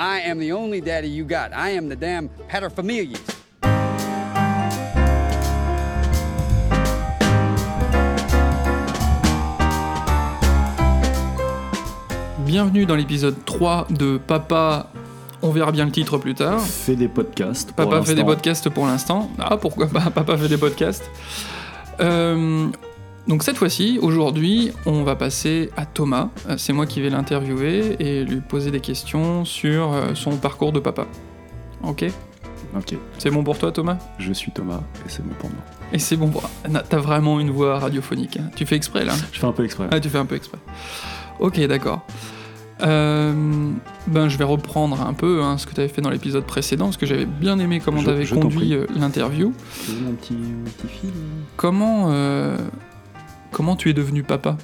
I am the only daddy you got. I am the damn paterfamilias. Bienvenue dans l'épisode 3 de Papa. On verra bien le titre plus tard. Fait des podcasts. pour Papa fait des podcasts pour l'instant. Ah, pourquoi pas Papa fait des podcasts. Euh, donc cette fois-ci, aujourd'hui, on va passer à Thomas. Euh, C'est moi qui vais l'interviewer et lui poser des questions sur euh, son parcours de papa. Ok? Ok, C'est bon pour toi, Thomas? Je suis Thomas et c'est bon pour moi. Et c'est bon pour... T'as vraiment une voix radiophonique. hein. Tu fais exprès, là? Je fais un peu exprès. Ah, tu fais un peu exprès. Ok, d'accord. Euh, ben, je vais reprendre un peu hein, ce que tu avais fait dans l'épisode précédent, parce que j'avais bien aimé comment tu avais conduit l'interview. Petit, petit fil Comment, euh, comment tu es devenu papa?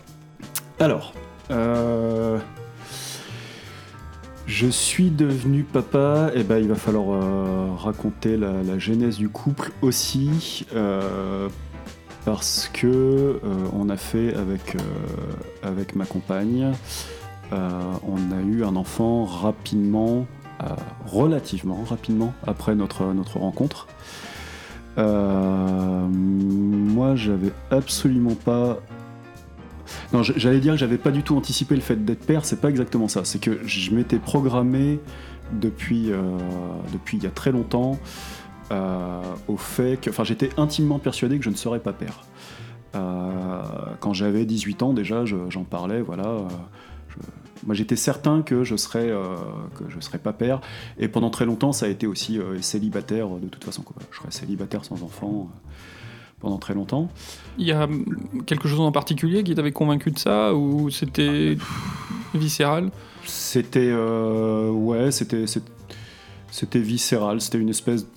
Alors, euh, je suis devenu papa, et ben il va falloir euh, raconter la, genèse du couple aussi, euh, parce que on a fait avec, ma compagne, on a eu un enfant rapidement, relativement rapidement après notre rencontre. Euh, moi, j'avais absolument pas non, j'allais dire que j'avais pas du tout anticipé le fait d'être père, c'est pas exactement ça. C'est que je m'étais programmé depuis, euh, depuis il y a très longtemps euh, au fait que. Enfin, j'étais intimement persuadé que je ne serais pas père. Quand j'avais 18 ans, déjà, je- j'en parlais, voilà. Moi, j'étais certain que je serais, euh, que je serais pas père. Et pendant très longtemps, ça a été aussi euh, célibataire, de toute façon. quoi. Je serais célibataire sans enfant euh, pendant très longtemps. Il y a hum, quelque chose en particulier qui t'avait convaincu de ça, ou c'était viscéral? C'était ouais, c'était c'était viscéral, c'était une espèce de.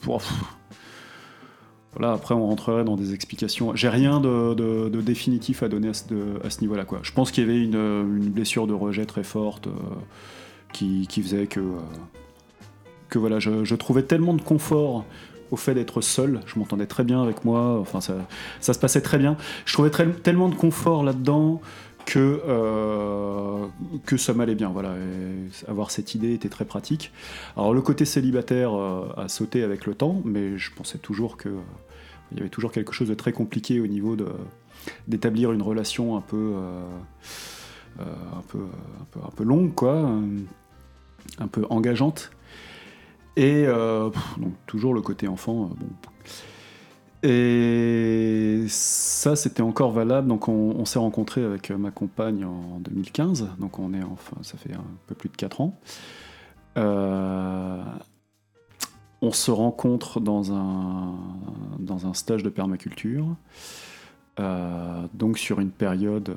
Voilà. Après, on rentrerait dans des explications. J'ai rien de, définitif à donner à ce, niveau-là. Je pense qu'il y avait une, blessure de rejet très forte euh, qui, faisait que euh, que voilà, je, trouvais tellement de confort au fait d'être seul. Je m'entendais très bien avec moi. Enfin, ça, se passait très bien. Je trouvais tellement de confort là-dedans que, euh, que ça m'allait bien. Voilà, avoir cette idée était très pratique. Alors le côté célibataire euh, a sauté avec le temps, mais je pensais toujours que euh, il y avait toujours quelque chose de très compliqué au niveau d'établir une relation un peu, euh, un peu, un peu, longue, quoi, un peu engageante. Et donc toujours le côté enfant, bon, et ça, c'était encore valable. Donc, on, s'est rencontré avec ma compagne en 2015. Donc, on est enfin, ça fait un peu plus de 4 ans. Euh, on se rencontre dans un, dans un stage de permaculture. Euh, donc, sur une période euh,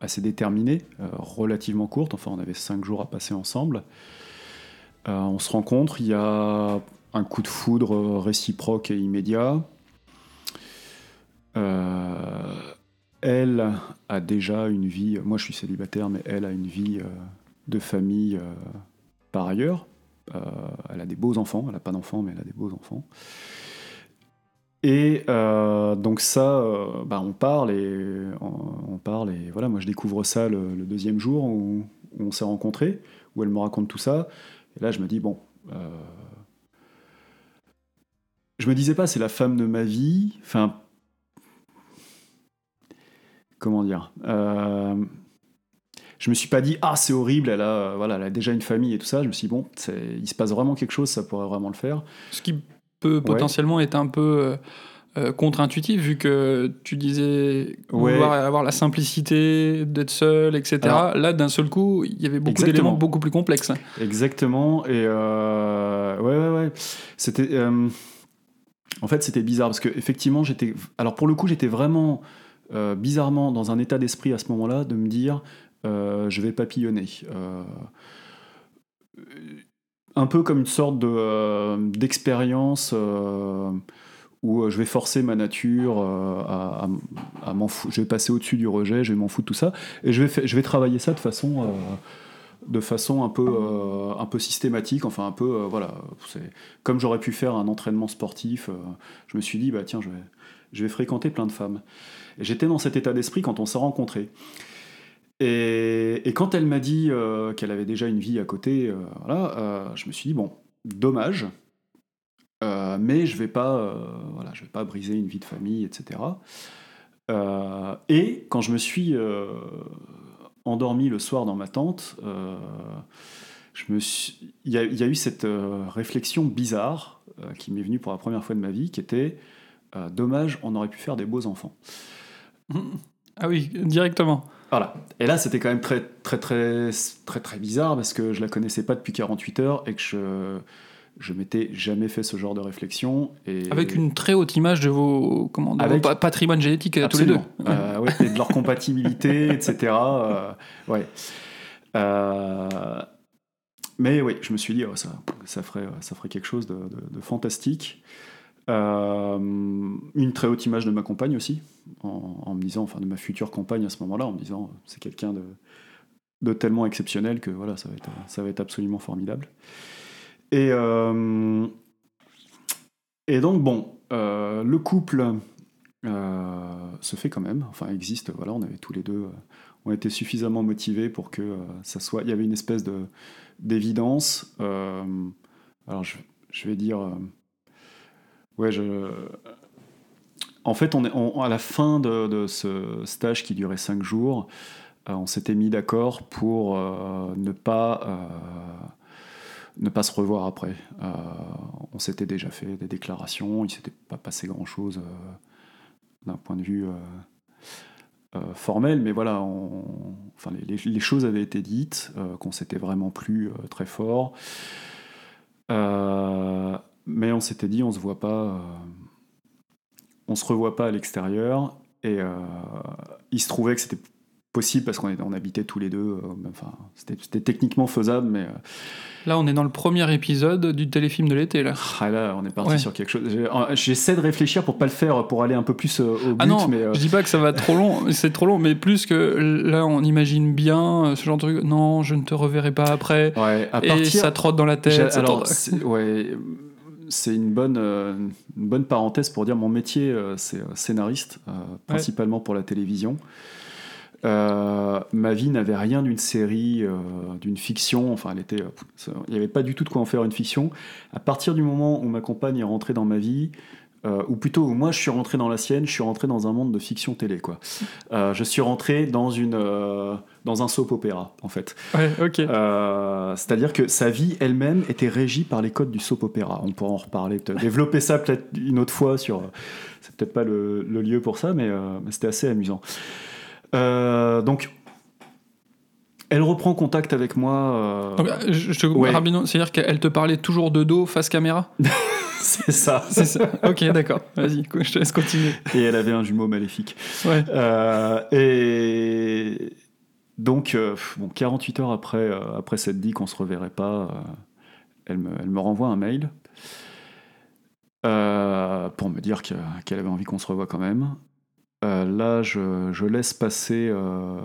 assez déterminée, euh, relativement courte. Enfin, on avait 5 jours à passer ensemble. Euh, on se rencontre. Il y a un coup de foudre réciproque et immédiat. Euh, elle a déjà une vie, moi je suis célibataire, mais elle a une vie euh, de famille euh, par ailleurs. Elle a des beaux enfants, elle n'a pas d'enfants, mais elle a des beaux enfants. Et donc ça, bah, on parle et on, parle et voilà, moi je découvre ça le, deuxième jour où, on s'est rencontrés, où elle me raconte tout ça. Et là je me dis bon, je me disais pas c'est la femme de ma vie, enfin comment dire euh, je me suis pas dit ah c'est horrible elle a euh, voilà elle a déjà une famille et tout ça je me suis dit bon il se passe vraiment quelque chose ça pourrait vraiment le faire Ce qui peut potentiellement être un peu euh, contre-intuitif, vu que tu disais Ouais. vouloir avoir la simplicité d'être seul, etc. Alors- Là, d'un seul coup, il y avait beaucoup d'éléments beaucoup plus complexes. exactement et euh, ouais ouais ouais c'était en fait c'était bizarre parce que effectivement j'étais alors pour le coup j'étais vraiment euh, bizarrement dans un état d'esprit à ce moment-là de me dire euh, je vais papillonner Euh, un peu comme une sorte de, d'expérience où je vais forcer ma nature à, m'en foutre. Je vais passer au-dessus du rejet, je vais m'en foutre tout ça, et je vais, je vais travailler ça de façon, de façon un peu, euh, un peu systématique. Enfin, un peu, euh, voilà, comme j'aurais pu faire un entraînement sportif. euh, je me suis dit, bah tiens, je vais, je vais fréquenter plein de femmes. Et j'étais dans cet état d'esprit quand on s'est rencontrés. Et, et quand elle m'a dit qu'elle avait déjà une vie à côté, voilà, je me suis dit, bon, dommage, mais je vais pas, voilà, vais pas briser une vie de famille, etc. Et quand je me suis endormi le soir dans ma tente, euh, je me suis- il y, a- il y a eu cette euh, réflexion bizarre euh, qui m'est venue pour la première fois de ma vie, qui était dommage, on aurait pu faire des beaux enfants. Ah oui, directement. Voilà. Et là, c'était quand même très, très, très, très, très bizarre parce que je la connaissais pas depuis 48 heures et que je, je m'étais jamais fait ce genre de réflexion. Et Avec une très haute image de vos, comment, de Avec- vos pa- patrimoine génétique à tous les deux. Euh, ouais, et de leur compatibilité, etc. euh, ouais. Euh, mais oui, je me suis dit, oh, ça, ça, ferait, ça ferait quelque chose de, de- de fantastique. Une très haute image de ma compagne aussi, en, en me disant, enfin de ma future compagne à ce moment-là, en me disant, c'est quelqu'un de, de tellement exceptionnel que voilà, ça va être, ça va être absolument formidable. Et, euh, et donc, bon, euh, le couple euh, se fait quand même, enfin existe, voilà, on avait tous les deux, on était suffisamment motivés pour que ça soit, il y avait une espèce de d'évidence. alors je, je vais dire, ouais, je, en fait, on est à la fin de, de ce stage qui durait cinq jours, on s'était mis d'accord pour ne pas ne pas se revoir après. Euh, on s'était déjà fait des déclarations, il s'était pas passé grand chose d'un point de vue euh, euh, formel, mais voilà, enfin, les, choses avaient été dites, euh, qu'on s'était vraiment plus euh, très fort. Euh, mais on s'était dit, on se voit pas, euh, on se revoit pas à l'extérieur. Et euh, il se trouvait que c'était possible parce qu'on on habitait tous les deux. euh, enfin, c'était techniquement faisable, mais euh, Là, on est dans le premier épisode du téléfilm de l'été, là. ah, là, on est parti Ouais. sur quelque chose. J'essaie de réfléchir pour pas le faire, pour aller un peu plus euh, au but, Ah non, mais euh, je dis pas que ça va trop long, c'est trop long, mais plus que là, on imagine bien ce genre de truc. Non, je ne te reverrai pas après. ouais, à Et partir. ça trotte dans la tête. Alors, trotte- ouais, c'est une bonne, euh, une bonne parenthèse pour dire mon métier, euh, c'est euh, scénariste, principalement pour la télévision. Euh, ma vie n'avait rien d'une série, euh, d'une fiction. Enfin, elle était, euh, ça- il n'y avait pas du tout de quoi en faire une fiction. À partir du moment où ma compagne est rentrée dans ma vie, euh, ou plutôt où moi je suis rentré dans la sienne, je suis rentré dans un monde de fiction télé. Quoi. Je suis rentré dans, une, dans un soap opéra, en fait. Ouais, C'est-à-dire que sa vie elle-même était régie par les codes du soap opéra. On pourra en reparler, peut-être développer ça peut-être une autre fois sur. C'est peut-être pas le, le lieu pour ça, mais, mais c'était assez amusant. Euh, donc, elle reprend contact avec moi. euh, euh, je je ouais. c'est-à-dire qu'elle te parlait toujours de dos, face caméra c'est ça. C'est ça. Ok, d'accord. Vas-y, je te laisse continuer. Et elle avait un jumeau maléfique. Ouais. Euh, et donc, bon, 48 heures après, après cette dit qu'on se reverrait pas, elle, me, elle me renvoie un mail euh, pour me dire que- qu'elle avait envie qu'on se revoie quand même. Euh, là, je, je laisse passer euh,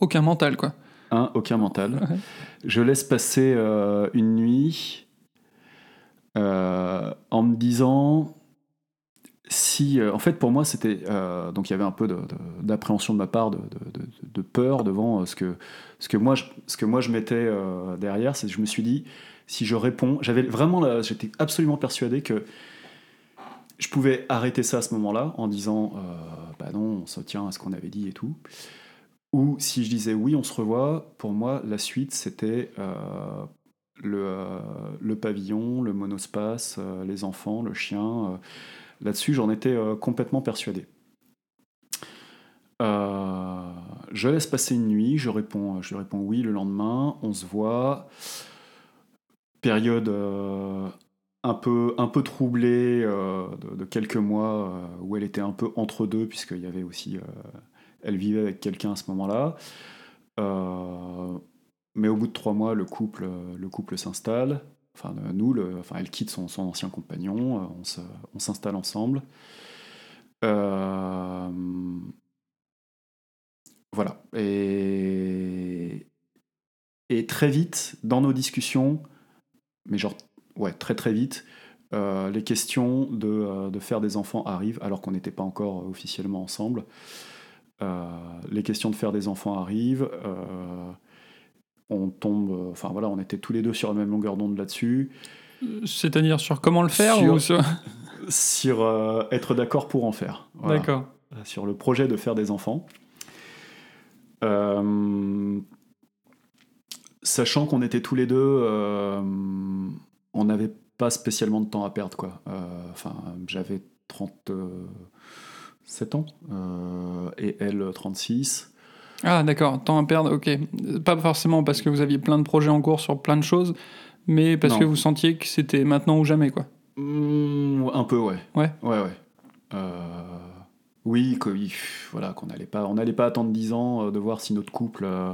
Aucun mental, quoi. un, aucun mental. Ouais. Je laisse passer euh, une nuit en me disant si. en fait, pour moi, c'était. donc, il y avait un peu de- de- d'appréhension de, ma part, de, de- peur devant ce que, ce que moi je, ce que moi je mettais derrière. C'est je me suis dit si je réponds. J'avais vraiment. J'étais absolument persuadé que. Je pouvais arrêter ça à ce moment-là en disant euh, bah non, on se tient à ce qu'on avait dit et tout. Ou si je disais oui, on se revoit, pour moi, la suite, c'était euh, le, euh, le pavillon, le monospace, les enfants, le chien. Là-dessus, j'en étais complètement persuadé. Je laisse passer une nuit, je réponds, je réponds oui le lendemain, on se voit. Période un, peu, un peu troublée euh, de, quelques mois euh, où elle était un peu entre deux, puisqu'il y avait aussi euh, elle vivait avec quelqu'un à ce moment-là. Mais au bout de trois mois, le couple, le couple s'installe. Enfin, nous, le, elle quitte son, ancien compagnon. on, s'installe ensemble. Voilà. Et, et très vite, dans nos discussions, mais genre, ouais, très très vite, euh, les questions de, euh, de faire des enfants arrivent alors qu'on n'était pas encore officiellement ensemble. Euh, les questions de faire des enfants arrivent. euh, on tombe. euh, Enfin voilà, on était tous les deux sur la même longueur d'onde là-dessus. C'est-à-dire sur comment le faire Sur- ou sur... Sur euh, être d'accord pour en faire. Voilà. D'accord. sur le projet de faire des enfants. Euh, sachant qu'on était tous les deux, euh, on n'avait pas spécialement de temps à perdre. Quoi. Euh, Enfin, j'avais 37 ans euh, et elle 36. Ah d'accord, temps à perdre, ok. Pas forcément parce que vous aviez plein de projets en cours sur plein de choses, mais parce Non. que vous sentiez que c'était maintenant ou jamais, quoi. Mm, un peu, ouais. Ouais. Ouais, ouais. Euh, oui, que- oui, voilà, qu'on n'allait pas, on n'allait pas attendre 10 ans de voir si notre couple euh,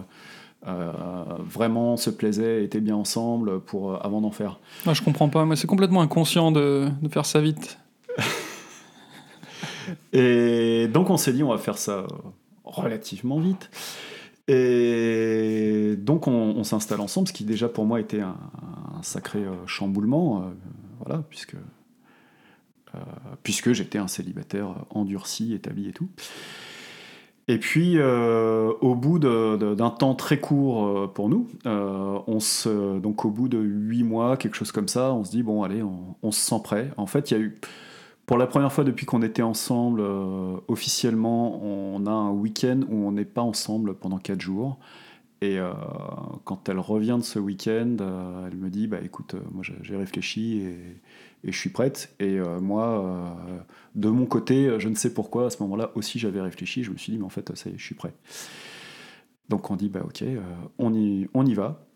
euh, vraiment se plaisait, était bien ensemble pour euh, avant d'en faire. Moi je comprends pas, moi c'est complètement inconscient de, de faire ça vite. Et donc on s'est dit on va faire ça euh, relativement vite. Et donc on, on s'installe ensemble, ce qui déjà pour moi était un, un sacré chamboulement, euh, voilà, puisque puisque j'étais un célibataire endurci, établi et tout. Et puis, euh, au bout d'un temps très court euh, pour nous, euh, donc au bout de huit mois, quelque chose comme ça, on se dit bon allez, on, se sent prêt. En fait, il y a eu pour la première fois depuis qu'on était ensemble officiellement, on a un week-end où on n'est pas ensemble pendant quatre jours. Et quand elle revient de ce week-end, elle me dit bah écoute, moi j'ai réfléchi et, et je suis prête. Et euh, moi, euh, de mon côté, je ne sais pourquoi à ce moment-là aussi j'avais réfléchi. Je me suis dit mais en fait ça y est, je suis prêt. Donc on dit bah ok, euh, on y on y va.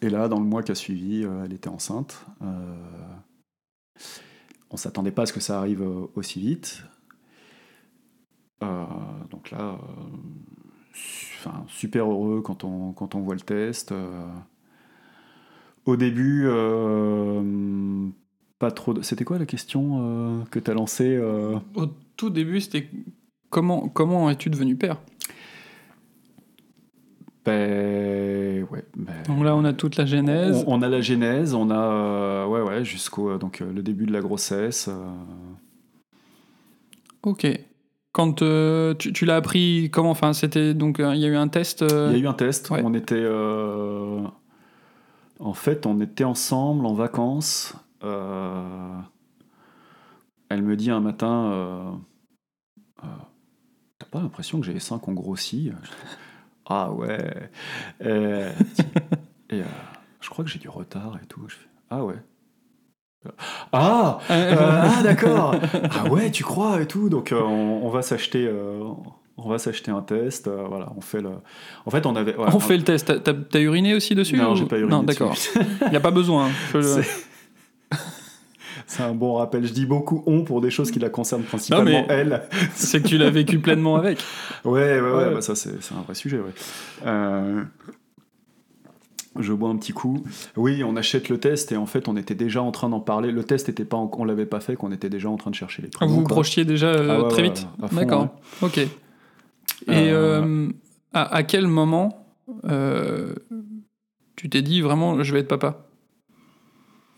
Et là, dans le mois qui a suivi, elle était enceinte. On s'attendait pas à ce que ça arrive aussi vite. Donc là, super heureux quand on, quand on voit le test. au début, pas trop. de- C'était quoi la question euh, que tu as lancée euh Au tout début c'était comment, comment es-tu devenu père? Ben, ouais, ben, Donc là on a toute la genèse. on, on a la genèse, on a euh, ouais, ouais, jusqu'au donc le début de la grossesse. Ok. Quand euh, tu, tu l'as appris, comment? Enfin c'était donc il y a eu un test. euh, Il y a eu un test. ouais. On était. euh, En fait, on était ensemble en vacances. Euh, Elle me dit un matin euh, euh, T'as pas l'impression que j'ai les seins qui ont grossi? Je fais, Ah ouais. Et, et, je crois que j'ai du retard et tout. Je fais Ah ouais. Ah, euh, ah d'accord. Ah ouais, tu crois et tout. Donc euh, on, on va s'acheter, euh, on va s'acheter un test. voilà, on fait le. En fait, on avait. on fait le test. T'as- uriné aussi dessus Non, ou- j'ai pas uriné. Non, d'accord. Il n'y a pas besoin. hein. Je- C'est- un bon rappel. Je dis beaucoup on pour des choses qui la concernent principalement elle. C'est que tu l'as vécu pleinement avec. Ouais, ouais, ouais. Ouais. bah ça, c'est un vrai sujet, ouais. Euh, Je bois un petit coup. Oui, on achète le test et en fait, on était déjà en train d'en parler. Le test était pas, en- on l'avait pas fait, qu'on était déjà en train de chercher les Vous prénoms. vous quoi. projetiez déjà euh, Ah ouais, très vite D'accord. ouais. Ok. Et Euh, euh, à, à quel moment tu t'es dit vraiment je vais être papa?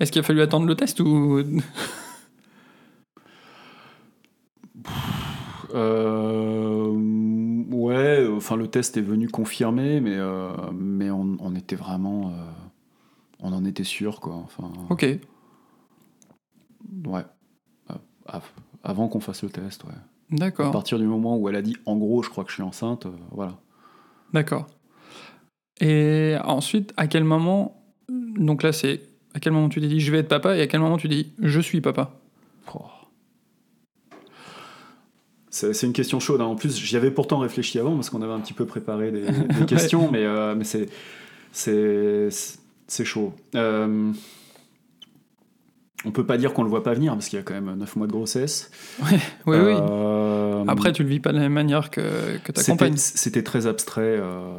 Est-ce qu'il a fallu attendre le test ou Euh, ouais, enfin le test est venu confirmer, mais euh, mais on, on était vraiment, euh, on en était sûr quoi. Enfin, Ok. ouais. Av- Avant qu'on fasse le test, ouais. À D'accord. partir du moment où elle a dit, en gros, je crois que je suis enceinte, voilà. D'accord. Et ensuite, à quel moment Donc là, c'est à quel moment tu t'es dit je vais être papa et à quel moment tu dis je suis papa Oh. C'est une question chaude. hein. En plus, j'y avais pourtant réfléchi avant parce qu'on avait un petit peu préparé des, des questions, mais, euh, mais c'est c'est c'est chaud. Euh, on peut pas dire qu'on le voit pas venir parce qu'il y a quand même 9 mois de grossesse. Oui, oui. Euh, Après, tu le vis pas de la même manière que, que ta compagne. C'était très abstrait. euh,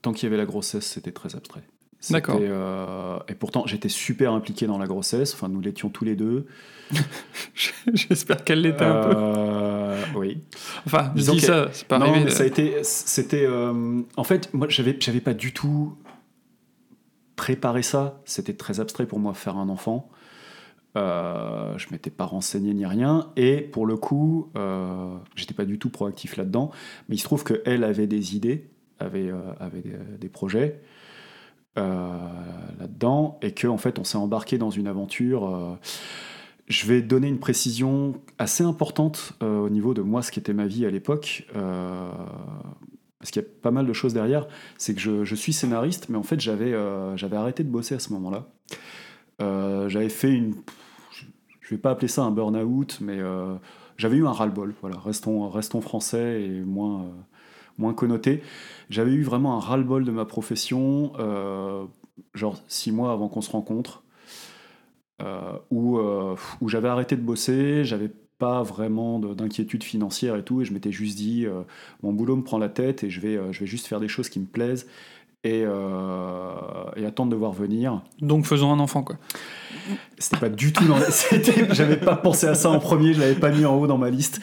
tant qu'il y avait la grossesse, c'était très abstrait. D'accord. euh, et pourtant, j'étais super impliqué dans la grossesse. Enfin, nous l'étions tous les deux. J'espère qu'elle l'était un peu. Euh, oui. Enfin, dis que- ça, c'est pas non, arrivé. mais ça a été, c'était, euh, en fait, moi, j'avais, j'avais pas du tout préparé ça. C'était très abstrait pour moi faire un enfant. Euh, je m'étais pas renseigné ni rien. Et pour le coup, euh, j'étais pas du tout proactif là-dedans. Mais il se trouve qu'elle avait des idées, avait, euh, avait des, des projets euh, là-dedans. Et qu'en en fait, on s'est embarqué dans une aventure. euh, je vais donner une précision assez importante euh, au niveau de moi, ce qui était ma vie à l'époque. euh, parce qu'il y a pas mal de choses derrière. C'est que je, suis scénariste, mais en fait, j'avais euh, arrêté de bosser à ce moment-là. Euh, j'avais fait une. Je vais pas appeler ça un burn-out, mais euh, j'avais eu un ras-le-bol. Voilà, restons, restons français et moins, euh, moins connotés. J'avais eu vraiment un ras-le-bol de ma profession, euh, genre six mois avant qu'on se rencontre, euh, où, euh, où j'avais arrêté de bosser, j'avais pas vraiment de- d'inquiétude financière et tout, et je m'étais juste dit, mon boulot me prend la tête et je vais juste faire des choses qui me plaisent et, euh, et attendre de voir venir. Donc faisons un enfant, quoi. C'était pas du tout dans la... J'avais pas pensé à ça en premier, je l'avais pas mis en haut dans ma liste.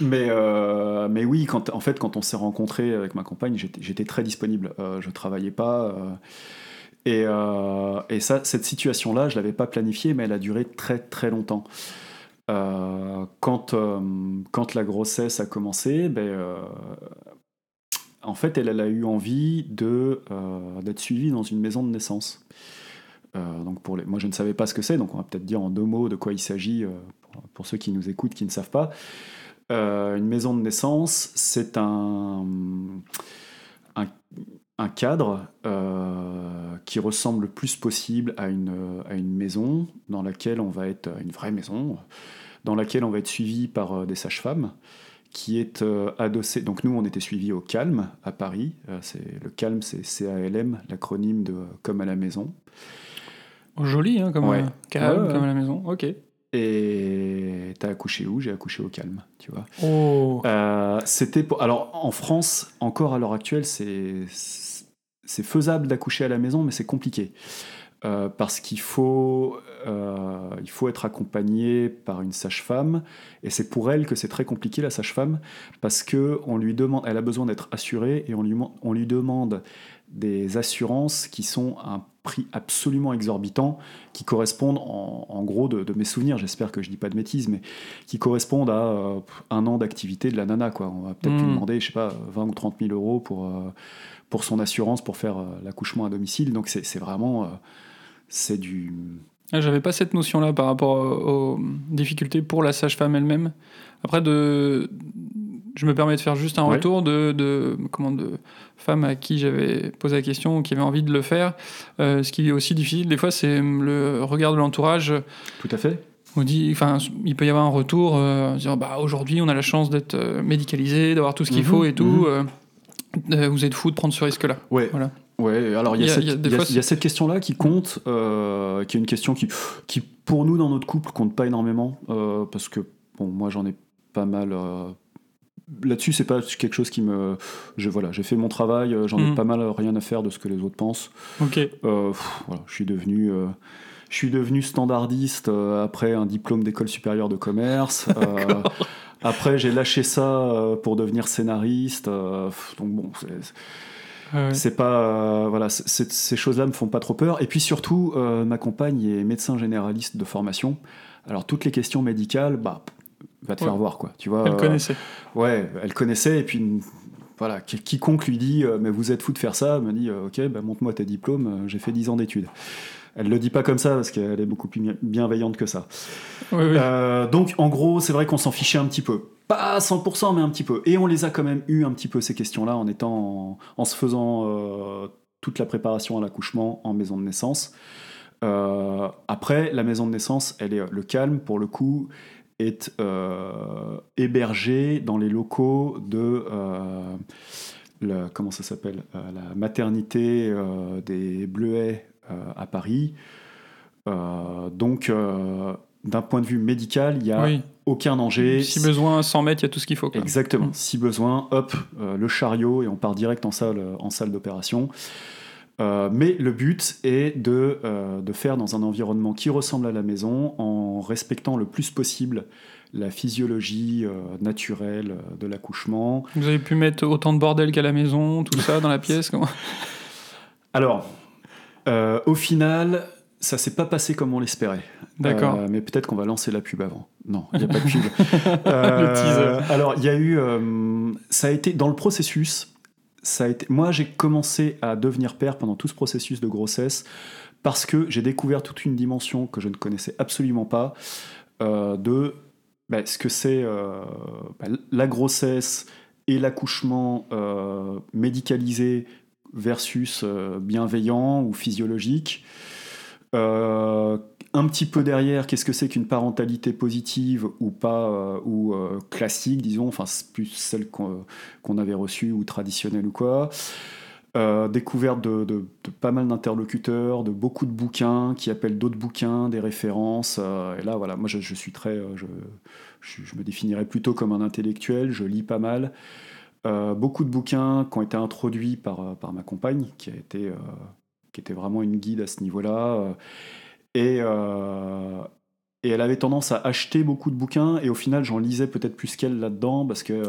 Mais, euh, mais oui, quand, en fait, quand on s'est rencontré avec ma compagne, j'étais très disponible. Euh, je travaillais pas. euh, et, et ça, cette situation-là, je l'avais pas planifiée, mais elle a duré très très longtemps. Euh, quand, euh, quand la grossesse a commencé, ben, euh, en fait, elle, a eu envie euh, d'être suivie dans une maison de naissance. Euh, donc pour les... Moi, je ne savais pas ce que c'est, donc on va peut-être dire en deux mots de quoi il s'agit euh, pour, ceux qui nous écoutent, qui ne savent pas. Une maison de naissance, c'est un, cadre qui ressemble le plus possible à une, à une maison dans laquelle on va être, une vraie maison, dans laquelle on va être suivi par des sages-femmes qui est euh, adossé. Donc nous, on était suivis au Calme à Paris. Euh, c'est le Calme, c'est CALM, l'acronyme de euh, comme à la maison. Oh, joli, hein, comme, Ouais. euh, calme, comme à la maison. Ok. Et t'as accouché où? J'ai accouché au Calme, tu vois. Oh. C'était pour... alors en France, encore à l'heure actuelle, c'est c'est faisable d'accoucher à la maison, mais c'est compliqué Euh, parce qu'il faut euh, il faut être accompagné par une sage-femme et c'est pour elle que c'est très compliqué la sage-femme parce que on lui demande, elle a besoin d'être assurée et on lui on lui demande des assurances qui sont à un prix absolument exorbitant, qui correspondent en, en gros de, de mes souvenirs, j'espère que je dis pas de bêtises, mais qui correspondent à euh, un an d'activité de la nana. Quoi. On va peut-être lui Mm. demander, je sais pas, 20 ou 30 000 euros pour, pour son assurance pour faire l'accouchement à domicile. Donc c'est c'est vraiment... euh, c'est du... Ah, J'avais pas cette notion-là par rapport aux, aux difficultés pour la sage-femme elle-même. Après, de... je me permets de faire juste un Ouais. retour de, de, comment, de femmes à qui j'avais posé la question, qui avaient envie de le faire. Euh, ce qui est aussi difficile, des fois, c'est le regard de l'entourage. Tout à fait. On dit, enfin, il peut y avoir un retour, euh, dire, bah, aujourd'hui, on a la chance d'être euh, médicalisé, d'avoir tout ce qu'il Mhm, faut et tout. mhm. euh, euh, vous êtes fou de prendre ce risque-là. Ouais. Voilà. Ouais, alors il y, a cette- question-là qui compte, euh, qui est une question qui, qui, pour nous, dans notre couple, compte pas énormément, euh, parce que, bon, moi j'en ai pas mal. euh, Là-dessus, c'est pas quelque chose qui me. Je, voilà, j'ai fait mon travail, j'en ai Mhm. pas mal rien à faire de ce que les autres pensent. Ok. Pff, voilà, je suis devenu. je suis devenu standardiste euh, après un diplôme d'école supérieure de commerce. Euh, après, j'ai lâché ça euh, pour devenir scénariste. donc bon, Ouais. c'est pas euh, voilà, ces choses-là me font pas trop peur. Et puis surtout, euh, ma compagne est médecin généraliste de formation. Alors toutes les questions médicales, bah va te Ouais. faire voir quoi. Tu vois. Elle euh, connaissait. Ouais, elle connaissait et puis voilà, qui- quiconque lui dit mais vous êtes fou de faire ça, me dit ok, bah, montre-moi tes diplômes. J'ai fait 10 ans d'études. Elle le dit pas comme ça parce qu'elle est beaucoup plus bien- bienveillante que ça. Oui, oui. Euh, donc en gros, c'est vrai qu'on s'en fichait un petit peu. Pas à 100%, mais un petit peu. Et on les a quand même eu un petit peu ces questions-là en étant en, en se faisant euh, toute la préparation à l'accouchement en maison de naissance. Euh, après, la maison de naissance, elle est le calme pour le coup est hébergée dans les locaux de le- comment ça s'appelle Euh, la maternité euh, des Bleuets à Paris. Euh, donc, euh, d'un point de vue médical, il n'y a oui. aucun danger. Si besoin, 100 mètres, il y a tout ce qu'il faut. quoi. Exactement. Mm. Si besoin, hop, euh, le chariot et on part direct en salle, en salle d'opération. Euh, mais le but est de, euh, de faire dans un environnement qui ressemble à la maison, en respectant le plus possible la physiologie euh, naturelle euh, de l'accouchement. Vous avez pu mettre autant de bordel qu'à la maison, tout ça dans la pièce. comment- Alors, euh, au final, Ça s'est pas passé comme on l'espérait. D'accord. Euh, mais peut-être qu'on va lancer la pub avant. Non, il n'y a pas de pub. Le teaser. Alors, il y a eu. euh, ça a été dans le processus. Ça a été. Moi, j'ai commencé à devenir père pendant tout ce processus de grossesse parce que j'ai découvert toute une dimension que je ne connaissais absolument pas euh, de bah, ce que c'est euh, bah, la grossesse et l'accouchement euh, médicalisé versus euh, bienveillant ou physiologique. Euh, un petit peu derrière, qu'est-ce que c'est qu'une parentalité positive ou pas, euh, ou classique, disons, enfin plus celle qu'on avait reçue ou traditionnelle ou quoi. Découverte de, pas mal d'interlocuteurs, de beaucoup de bouquins qui appellent d'autres bouquins, des références. et là, voilà, moi je, suis très. je, je me définirais plutôt comme un intellectuel, je lis pas mal. Euh, beaucoup de bouquins qui ont été introduits par, euh, par ma compagne, qui, a été, euh, qui était vraiment une guide à ce niveau-là. et, et elle avait tendance à acheter beaucoup de bouquins, et au final, j'en lisais peut-être plus qu'elle là-dedans, parce que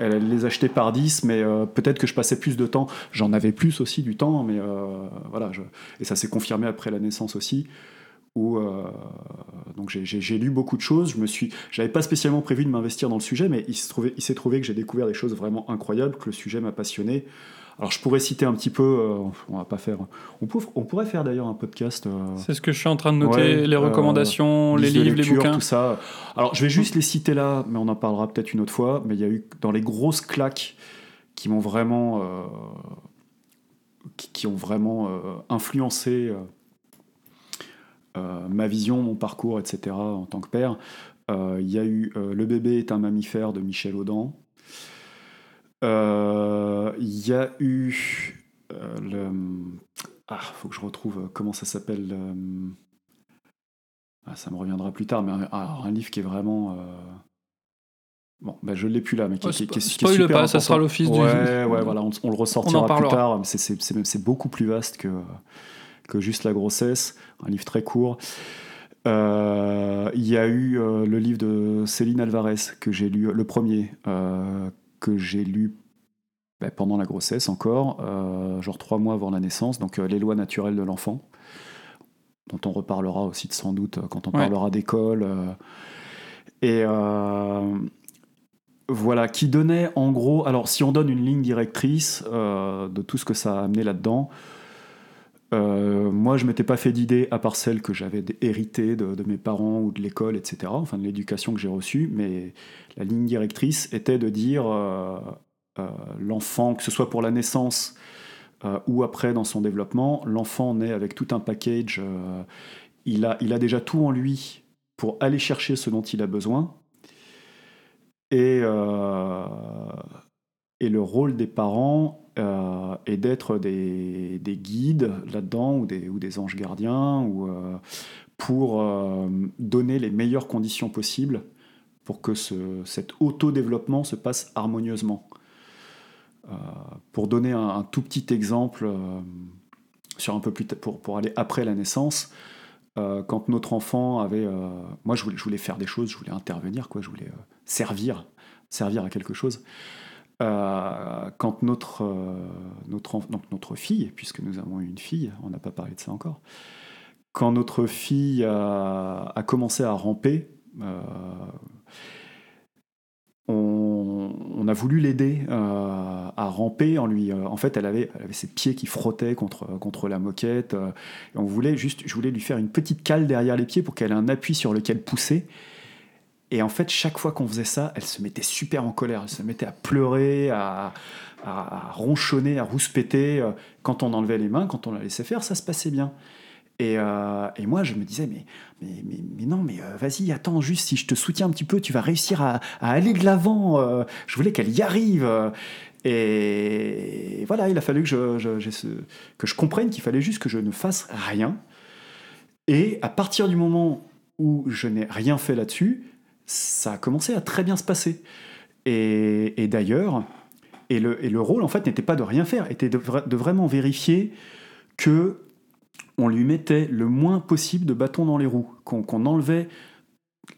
elle, elle les achetait par 10, mais peut-être que je passais plus de temps. J'en avais plus aussi du temps, mais voilà. et ça s'est confirmé après la naissance aussi. Où, euh, donc j'ai- lu beaucoup de choses. Je me suis, j'avais pas spécialement prévu de m'investir dans le sujet, mais il s'est trouvé, il s'est trouvé que j'ai découvert des choses vraiment incroyables, que le sujet m'a passionné. Alors je pourrais citer un petit peu, euh, on va pas faire, on, peut- on pourrait faire d'ailleurs un podcast. euh, C'est ce que je suis en train de noter, Ouais, les euh, recommandations, les livres, les lecture, bouquins. tout ça. Alors, je vais juste les citer là, mais on en parlera peut-être une autre fois. Mais il y a eu dans les grosses claques qui m'ont vraiment, qui, qui ont vraiment influencé ma vision, mon parcours, etc. En tant que père. Euh, Il y a eu euh, Le bébé est un mammifère de Michel Audin. Euh, Il y a eu euh, le ah, faut que je retrouve euh, comment ça s'appelle. euh, ah, ça me reviendra plus tard, mais un, alors, un livre qui est vraiment. euh, Bon, ben je l'ai plus là, mais qui, Oh, qui- qui qui est spoil super pas, ça sera l'office du- Ouais, ouais, voilà, on, on le ressortira plus parlera. tard. c'est beaucoup plus vaste que, que juste la grossesse. Un livre très court. Euh, Il y a eu euh, le livre de Céline Alvarez que j'ai lu, le premier euh, que j'ai lu ben, pendant la grossesse encore, genre trois mois avant la naissance, donc Les lois naturelles de l'enfant, dont on reparlera aussi de- sans doute quand on Ouais. parlera d'école. et voilà, qui donnait en gros, alors si on donne une ligne directrice de tout ce que ça a amené là-dedans, euh, moi je m'étais pas fait d'idée à part celle que j'avais héritée de, mes parents ou de l'école, etc., enfin de l'éducation que j'ai reçue, mais la ligne directrice était de dire euh, euh, l'enfant, que ce soit pour la naissance ou après dans son développement, l'enfant naît avec tout un package, il, a, il a déjà tout en lui pour aller chercher ce dont il a besoin. Et, et le rôle des parents euh, est d'être des, des guides là-dedans ou des, anges gardiens ou, euh, pour euh, donner les meilleures conditions possibles pour que ce, cet autodéveloppement se passe harmonieusement. Pour donner un, tout petit exemple, sur un peu plus pour, aller après la naissance, quand notre enfant avait, moi je voulais, je voulais faire des choses, je voulais intervenir, quoi, je voulais servir, servir à quelque chose. Euh, quand notre, euh, notre, donc notre fille, puisque nous avons une fille, on n'a pas parlé de ça encore, quand notre fille a, commencé à ramper, euh, on, a voulu l'aider à ramper en lui. en fait, elle avait, elle avait ses pieds qui frottaient contre, contre la moquette. et on voulait juste, je voulais lui faire une petite cale derrière les pieds pour qu'elle ait un appui sur lequel pousser. Et en fait, chaque fois qu'on faisait ça, elle se mettait super en colère. Elle se mettait à pleurer, à, ronchonner, à rouspéter. Euh, Quand on enlevait les mains, quand on la laissait faire, ça se passait bien. Et, euh, moi, je me disais, mais, mais, mais, non, mais euh, vas-y, attends, juste si je te soutiens un petit peu, tu vas réussir à, aller de l'avant. je voulais qu'elle y arrive. Et voilà, il a fallu que je, que je comprenne qu'il fallait juste que je ne fasse rien. Et à partir du moment où je n'ai rien fait là-dessus, ça a commencé à très bien se passer. Et, d'ailleurs, et le, rôle, en fait, n'était pas de rien faire, était de, vra- de vraiment vérifier que on lui mettait le moins possible de bâtons dans les roues, qu'on enlevait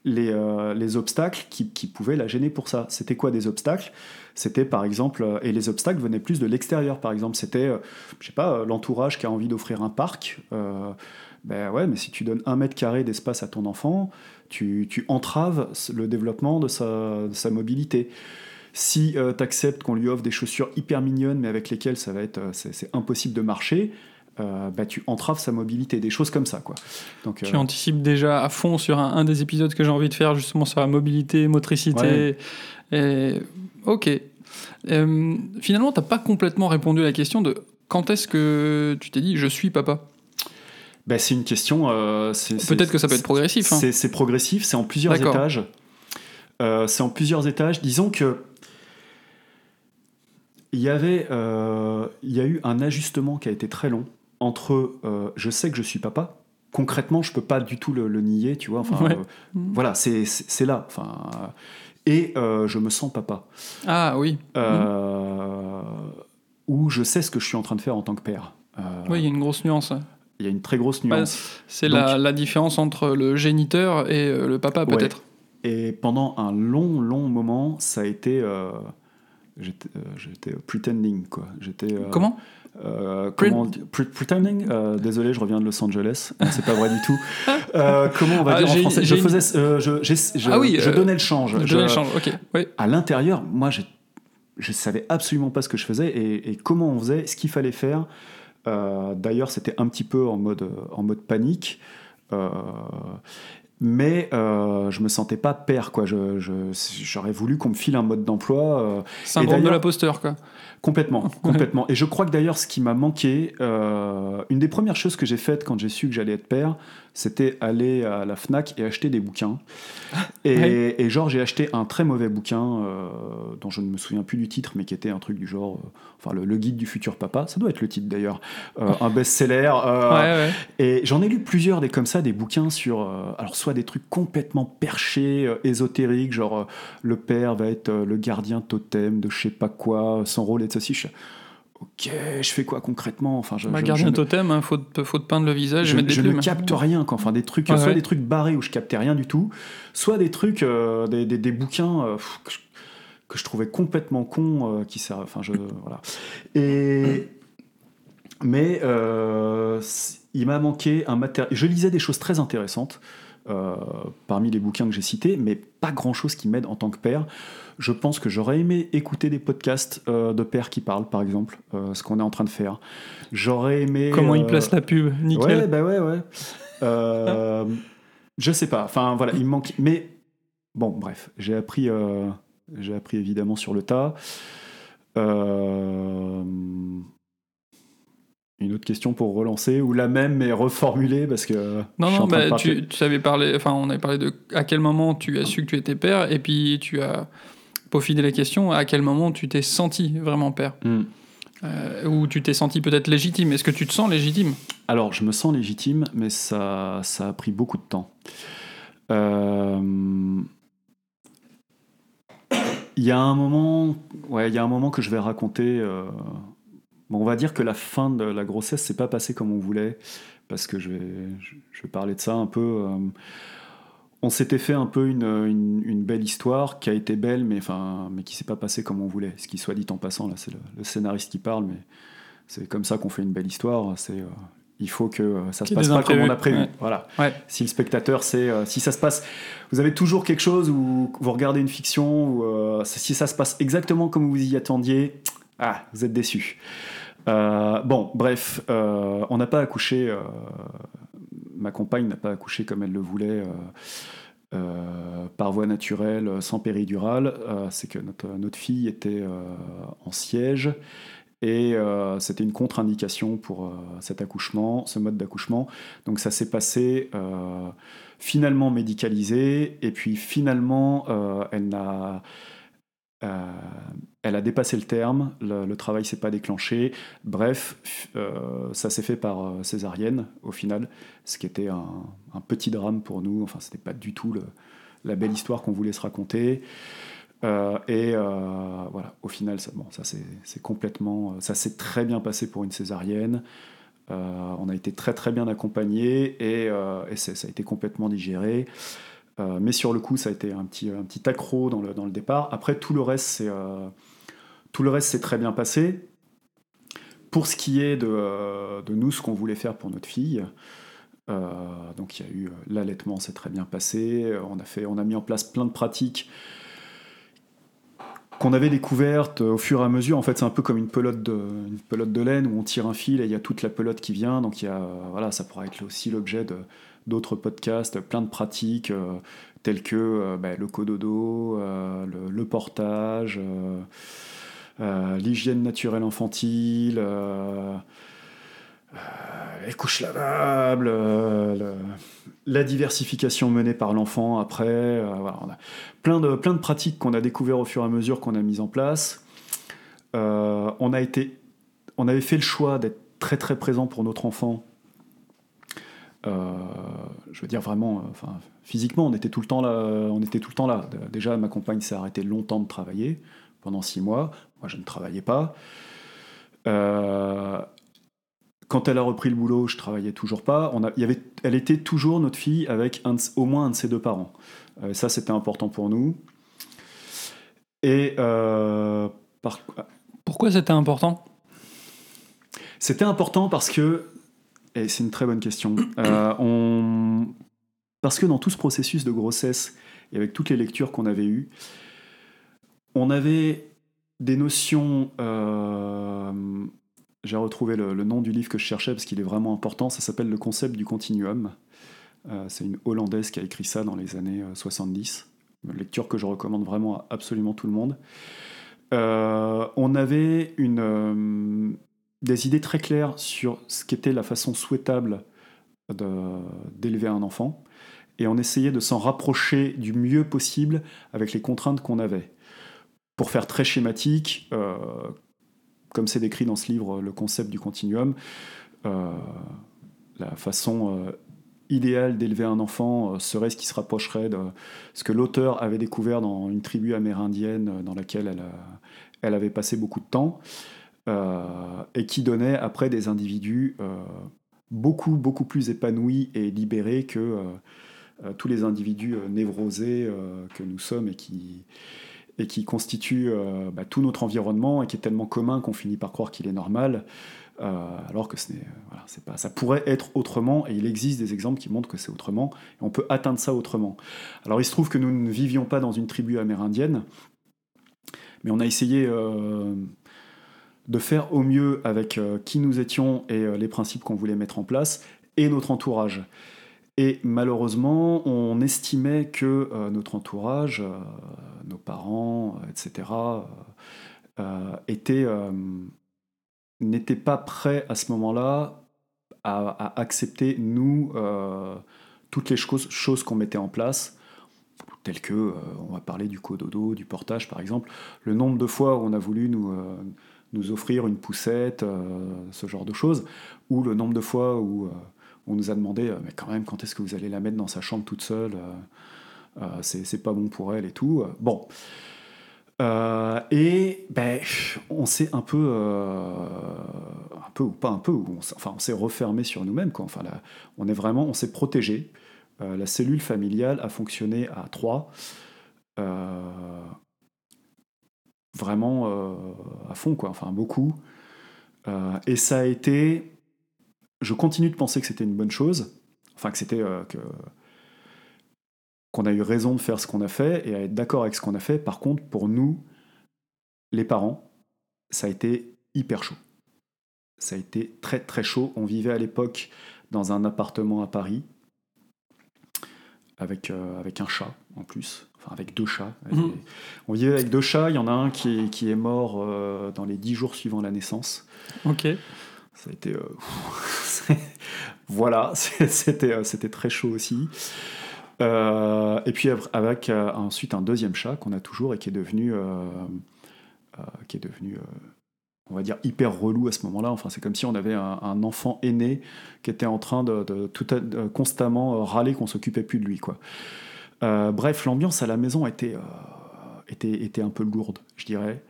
les, euh, les obstacles qui, pouvaient la gêner pour ça. C'était quoi des obstacles? C'était par exemple, euh, et les obstacles venaient plus de l'extérieur par exemple, c'était, euh, je sais pas, euh, l'entourage qui a envie d'offrir un parc. ben ouais, mais si tu donnes un mètre carré d'espace à ton enfant, tu, tu entraves le développement de sa, de sa mobilité. Si tu acceptes qu'on lui offre des chaussures hyper mignonnes, mais avec lesquelles ça va être, euh, c'est, impossible de marcher, euh, bah, tu entraves sa mobilité, des choses comme ça, quoi. Donc, Tu euh, anticipes déjà à fond sur un, un des épisodes que j'ai envie de faire, justement sur la mobilité, motricité. Et... Ok. Euh, finalement, t'as pas complètement répondu à la question de quand est-ce que tu t'es dit je suis papa? Bah, c'est une question. euh, Peut-être que ça peut être progressif. hein. C'est, progressif, c'est en plusieurs étages. Euh, c'est en plusieurs étages. Disons que il y avait, euh, il y a eu un ajustement qui a été très long entre euh, je sais que je suis papa. Concrètement, je peux pas du tout le, le nier, tu vois. Enfin, Ouais. euh, voilà, c'est, là. Enfin, euh, et euh, je me sens papa. Ah oui. Ou je sais ce que je suis en train de faire en tant que père. Oui, il y a une grosse nuance. Il y a une très grosse Bah, nuance. C'est Donc- la, la différence entre le géniteur et euh, le papa, Ouais. peut-être. Et pendant un long, long moment, ça a été. euh, j'étais, euh, j'étais pretending, quoi. J'étais. euh, Comment euh, comment pre- pretending? Euh, Désolé, je reviens de Los Angeles. C'est pas vrai du tout. Euh, comment on va Ah, dire en français? Je faisais. je, j'ai- je- Ah oui, je donnais le change. Je Je- le change. Ok. Oui. à l'intérieur, moi, je, je savais absolument pas ce que je faisais et, et comment on faisait, ce qu'il fallait faire. Euh, D'ailleurs, c'était un petit peu en mode, en mode panique. Euh, mais euh, je me sentais pas père, quoi. J'aurais voulu qu'on me file un mode d'emploi. Syndrome de l'imposteur, quoi. Complètement, complètement. Et je crois que d'ailleurs, ce qui m'a manqué, euh, une des premières choses que j'ai faites quand j'ai su que j'allais être père, c'était aller à la Fnac et acheter des bouquins. Et, Ouais. et genre, j'ai acheté un très mauvais bouquin euh, dont je ne me souviens plus du titre, mais qui était un truc du genre, euh, enfin, le, le guide du futur papa. Ça doit être le titre d'ailleurs, un best-seller. ouais, ouais. et j'en ai lu plusieurs des comme ça, des bouquins sur, alors soit des trucs complètement perchés, ésotériques, genre le père va être le gardien totem de je sais pas quoi, son rôle est de ok, je fais quoi concrètement? Enfin, je, Bah, je- ne- totem, hein, faut, te, faut te peindre le visage je, et mettre des je ne capte rien, quoi. Enfin, des trucs, soit ouais. des trucs barrés où je captais rien du tout, soit des trucs, euh, des, des- des bouquins euh, que, je, que je trouvais complètement cons, euh, qui servent. Enfin, je voilà. Et mais il m'a manqué un matériel. Je lisais des choses très intéressantes. parmi les bouquins que j'ai cités, mais pas grand chose qui m'aide en tant que père. Je pense que j'aurais aimé écouter des podcasts euh, de pères qui parlent, par exemple, euh, ce qu'on est en train de faire. J'aurais aimé. Comment il euh, place la pub, nickel. Ouais, bah ouais, ouais. Euh, je sais pas. Enfin, voilà, il manque. Mais bon, bref, j'ai appris, euh, j'ai appris évidemment sur le tas. Euh, Une autre question pour relancer ou la même mais reformulée parce que. Non, je suis non, en train bah, tu, tu avais parlé, enfin, on avait parlé de à quel moment tu as su que tu étais père, et puis tu as peaufiné la question, à quel moment tu t'es senti vraiment père Hmm. Euh, Ou tu t'es senti peut-être légitime Est-ce que tu te sens légitime? Alors, je me sens légitime, mais ça, ça a pris beaucoup de temps. Euh, Il y a un moment, ouais, il y a un moment que je vais raconter. euh, Bon, on va dire que la fin de la grossesse s'est pas passée comme on voulait, parce que je vais, je, je vais parler de ça un peu. euh, On s'était fait un peu une, une- une belle histoire qui a été belle, mais enfin, mais qui s'est pas passée comme on voulait. Ce qui soit dit en passant, là, c'est le, le scénariste qui parle, mais c'est comme ça qu'on fait une belle histoire. C'est euh, il faut que euh, ça se passe pas comme on a prévu. ouais. Voilà. Ouais. Si le spectateur, c'est euh, si ça se passe, vous avez toujours quelque chose où vous regardez une fiction ou euh, si ça se passe exactement comme vous y attendiez, ah, vous êtes déçu. Bon, bref, on n'a pas accouché. Ma compagne n'a pas accouché comme elle le voulait. euh, euh, par voie naturelle, sans péridurale, Euh, c'est que notre, notre fille était en siège et c'était une contre-indication pour cet accouchement, ce mode d'accouchement. Donc ça s'est passé finalement médicalisé et puis finalement elle n'a euh, elle a dépassé le terme, le, le travail s'est pas déclenché. Bref, euh, ça s'est fait par euh, césarienne au final, ce qui était un, petit drame pour nous. Enfin, c'était pas du tout la belle histoire qu'on voulait se raconter. Et voilà, au final, ça, bon, ça complètement, ça s'est très bien passé pour une césarienne. On a été très très bien accompagnés et, et ça a été complètement digéré. Mais sur le coup, ça a été un petit, un petit accro dans le, dans le départ. Après, tout le reste, c'est tout le reste s'est très bien passé. Pour ce qui est de, de nous, ce qu'on voulait faire pour notre fille, donc il y a eu l'allaitement, s'est très bien passé. On a, fait, on a mis en place plein de pratiques qu'on avait découverte au fur et à mesure. En fait, c'est un peu comme une pelote, de, une pelote de laine où on tire un fil et il y a toute la pelote qui vient. Donc, il y a, voilà, ça pourra être aussi l'objet d'autres podcasts, plein de pratiques euh, telles que euh, bah, le cododo, euh, le, portage, l'hygiène naturelle infantile. les couches lavables, la diversification menée par l'enfant après. plein de, plein pratiques qu'on a découvert au fur et à mesure qu'on a mises en place. On, a été, on avait fait le choix d'être très très présent pour notre enfant. Euh, je veux dire vraiment, euh, enfin, physiquement, on était tout le temps là. On était tout le temps là. Déjà, ma compagne s'est arrêtée longtemps de travailler pendant six mois. Moi, je ne travaillais pas. quand elle a repris le boulot, je travaillais toujours pas. On a, y avait, elle était toujours notre fille avec au moins un de ses deux parents. Euh, ça, c'était important pour nous. Et euh, pourquoi c'était important? C'était important parce que, et c'est une très bonne question, euh, parce que dans tout ce processus de grossesse et avec toutes les lectures qu'on avait eues, on avait des notions. J'ai retrouvé le, nom du livre que je cherchais parce qu'il est vraiment important. Ça s'appelle Le concept du continuum. Euh, c'est une Hollandaise qui a écrit ça dans les années 70. Euh, une lecture que je recommande vraiment à absolument tout le monde. Euh, on avait une, des idées très claires sur ce qu'était la façon souhaitable d'élever un enfant. Et on essayait de s'en rapprocher du mieux possible avec les contraintes qu'on avait. Pour faire très schématique, comme c'est décrit dans ce livre, le concept du continuum, la façon idéal d'élever un enfant euh, serait ce qui se rapprocherait de ce que l'auteur avait découvert dans une tribu amérindienne euh, dans laquelle elle, avait passé beaucoup de temps, euh, et qui donnait après des individus beaucoup, beaucoup plus épanouis et libérés que tous les individus névrosés que nous sommes et qui, et qui constituent bah, tout notre environnement et qui est tellement commun qu'on finit par croire qu'il est normal. Euh, alors que ce n'est, voilà, pas, ça pourrait être autrement, et il existe des exemples qui montrent que c'est autrement, et on peut atteindre ça autrement. Alors il se trouve que nous ne vivions pas dans une tribu amérindienne, mais on a essayé euh, de faire au mieux avec euh, qui nous étions et les principes qu'on voulait mettre en place, et notre entourage. Et malheureusement, on estimait que notre entourage, nos parents, etc., étaient n'était pas prêt à ce moment-là à, accepter, nous, euh, toutes les choses, qu'on mettait en place, telles que, euh, on va parler du cododo, du portage par exemple, le nombre de fois où on a voulu nous, euh, nous offrir une poussette, ce genre de choses, ou le nombre de fois où on nous a demandé, mais quand même, quand est-ce que vous allez la mettre dans sa chambre toute seule c'est pas bon pour elle et tout. Bon. Euh, et ben, on s'est un peu, euh, un peu ou pas un peu, on, enfin on s'est refermé sur nous-mêmes. Quoi. Enfin, on est vraiment, on s'est protégé. Euh, la cellule familiale a fonctionné à trois, vraiment à fond, quoi. Enfin beaucoup. et ça a été, je continue de penser que c'était une bonne chose, enfin que c'était que qu'on a eu raison de faire ce qu'on a fait et à être d'accord avec ce qu'on a fait. Par contre, pour nous, les parents, ça a été hyper chaud. Ça a été très très chaud. On vivait à l'époque dans un appartement à Paris avec, euh, avec un chat en plus, enfin avec deux chats. Mhm. On vivait avec deux chats, il y en a un qui est, qui est mort euh, dans les dix jours suivant la naissance. Ok. Ça a été... Euh, voilà, c'était, c'était très chaud aussi. Euh, et puis avec euh, ensuite un deuxième chat qu'on a toujours et qui est devenu, euh, qui est devenu on va dire hyper relou à ce moment-là. Enfin, c'est comme si on avait un, enfant aîné qui était en train de, tout constamment râler qu'on s'occupait plus de lui. Quoi. Bref, l'ambiance à la maison était, était, était un peu lourde, je dirais.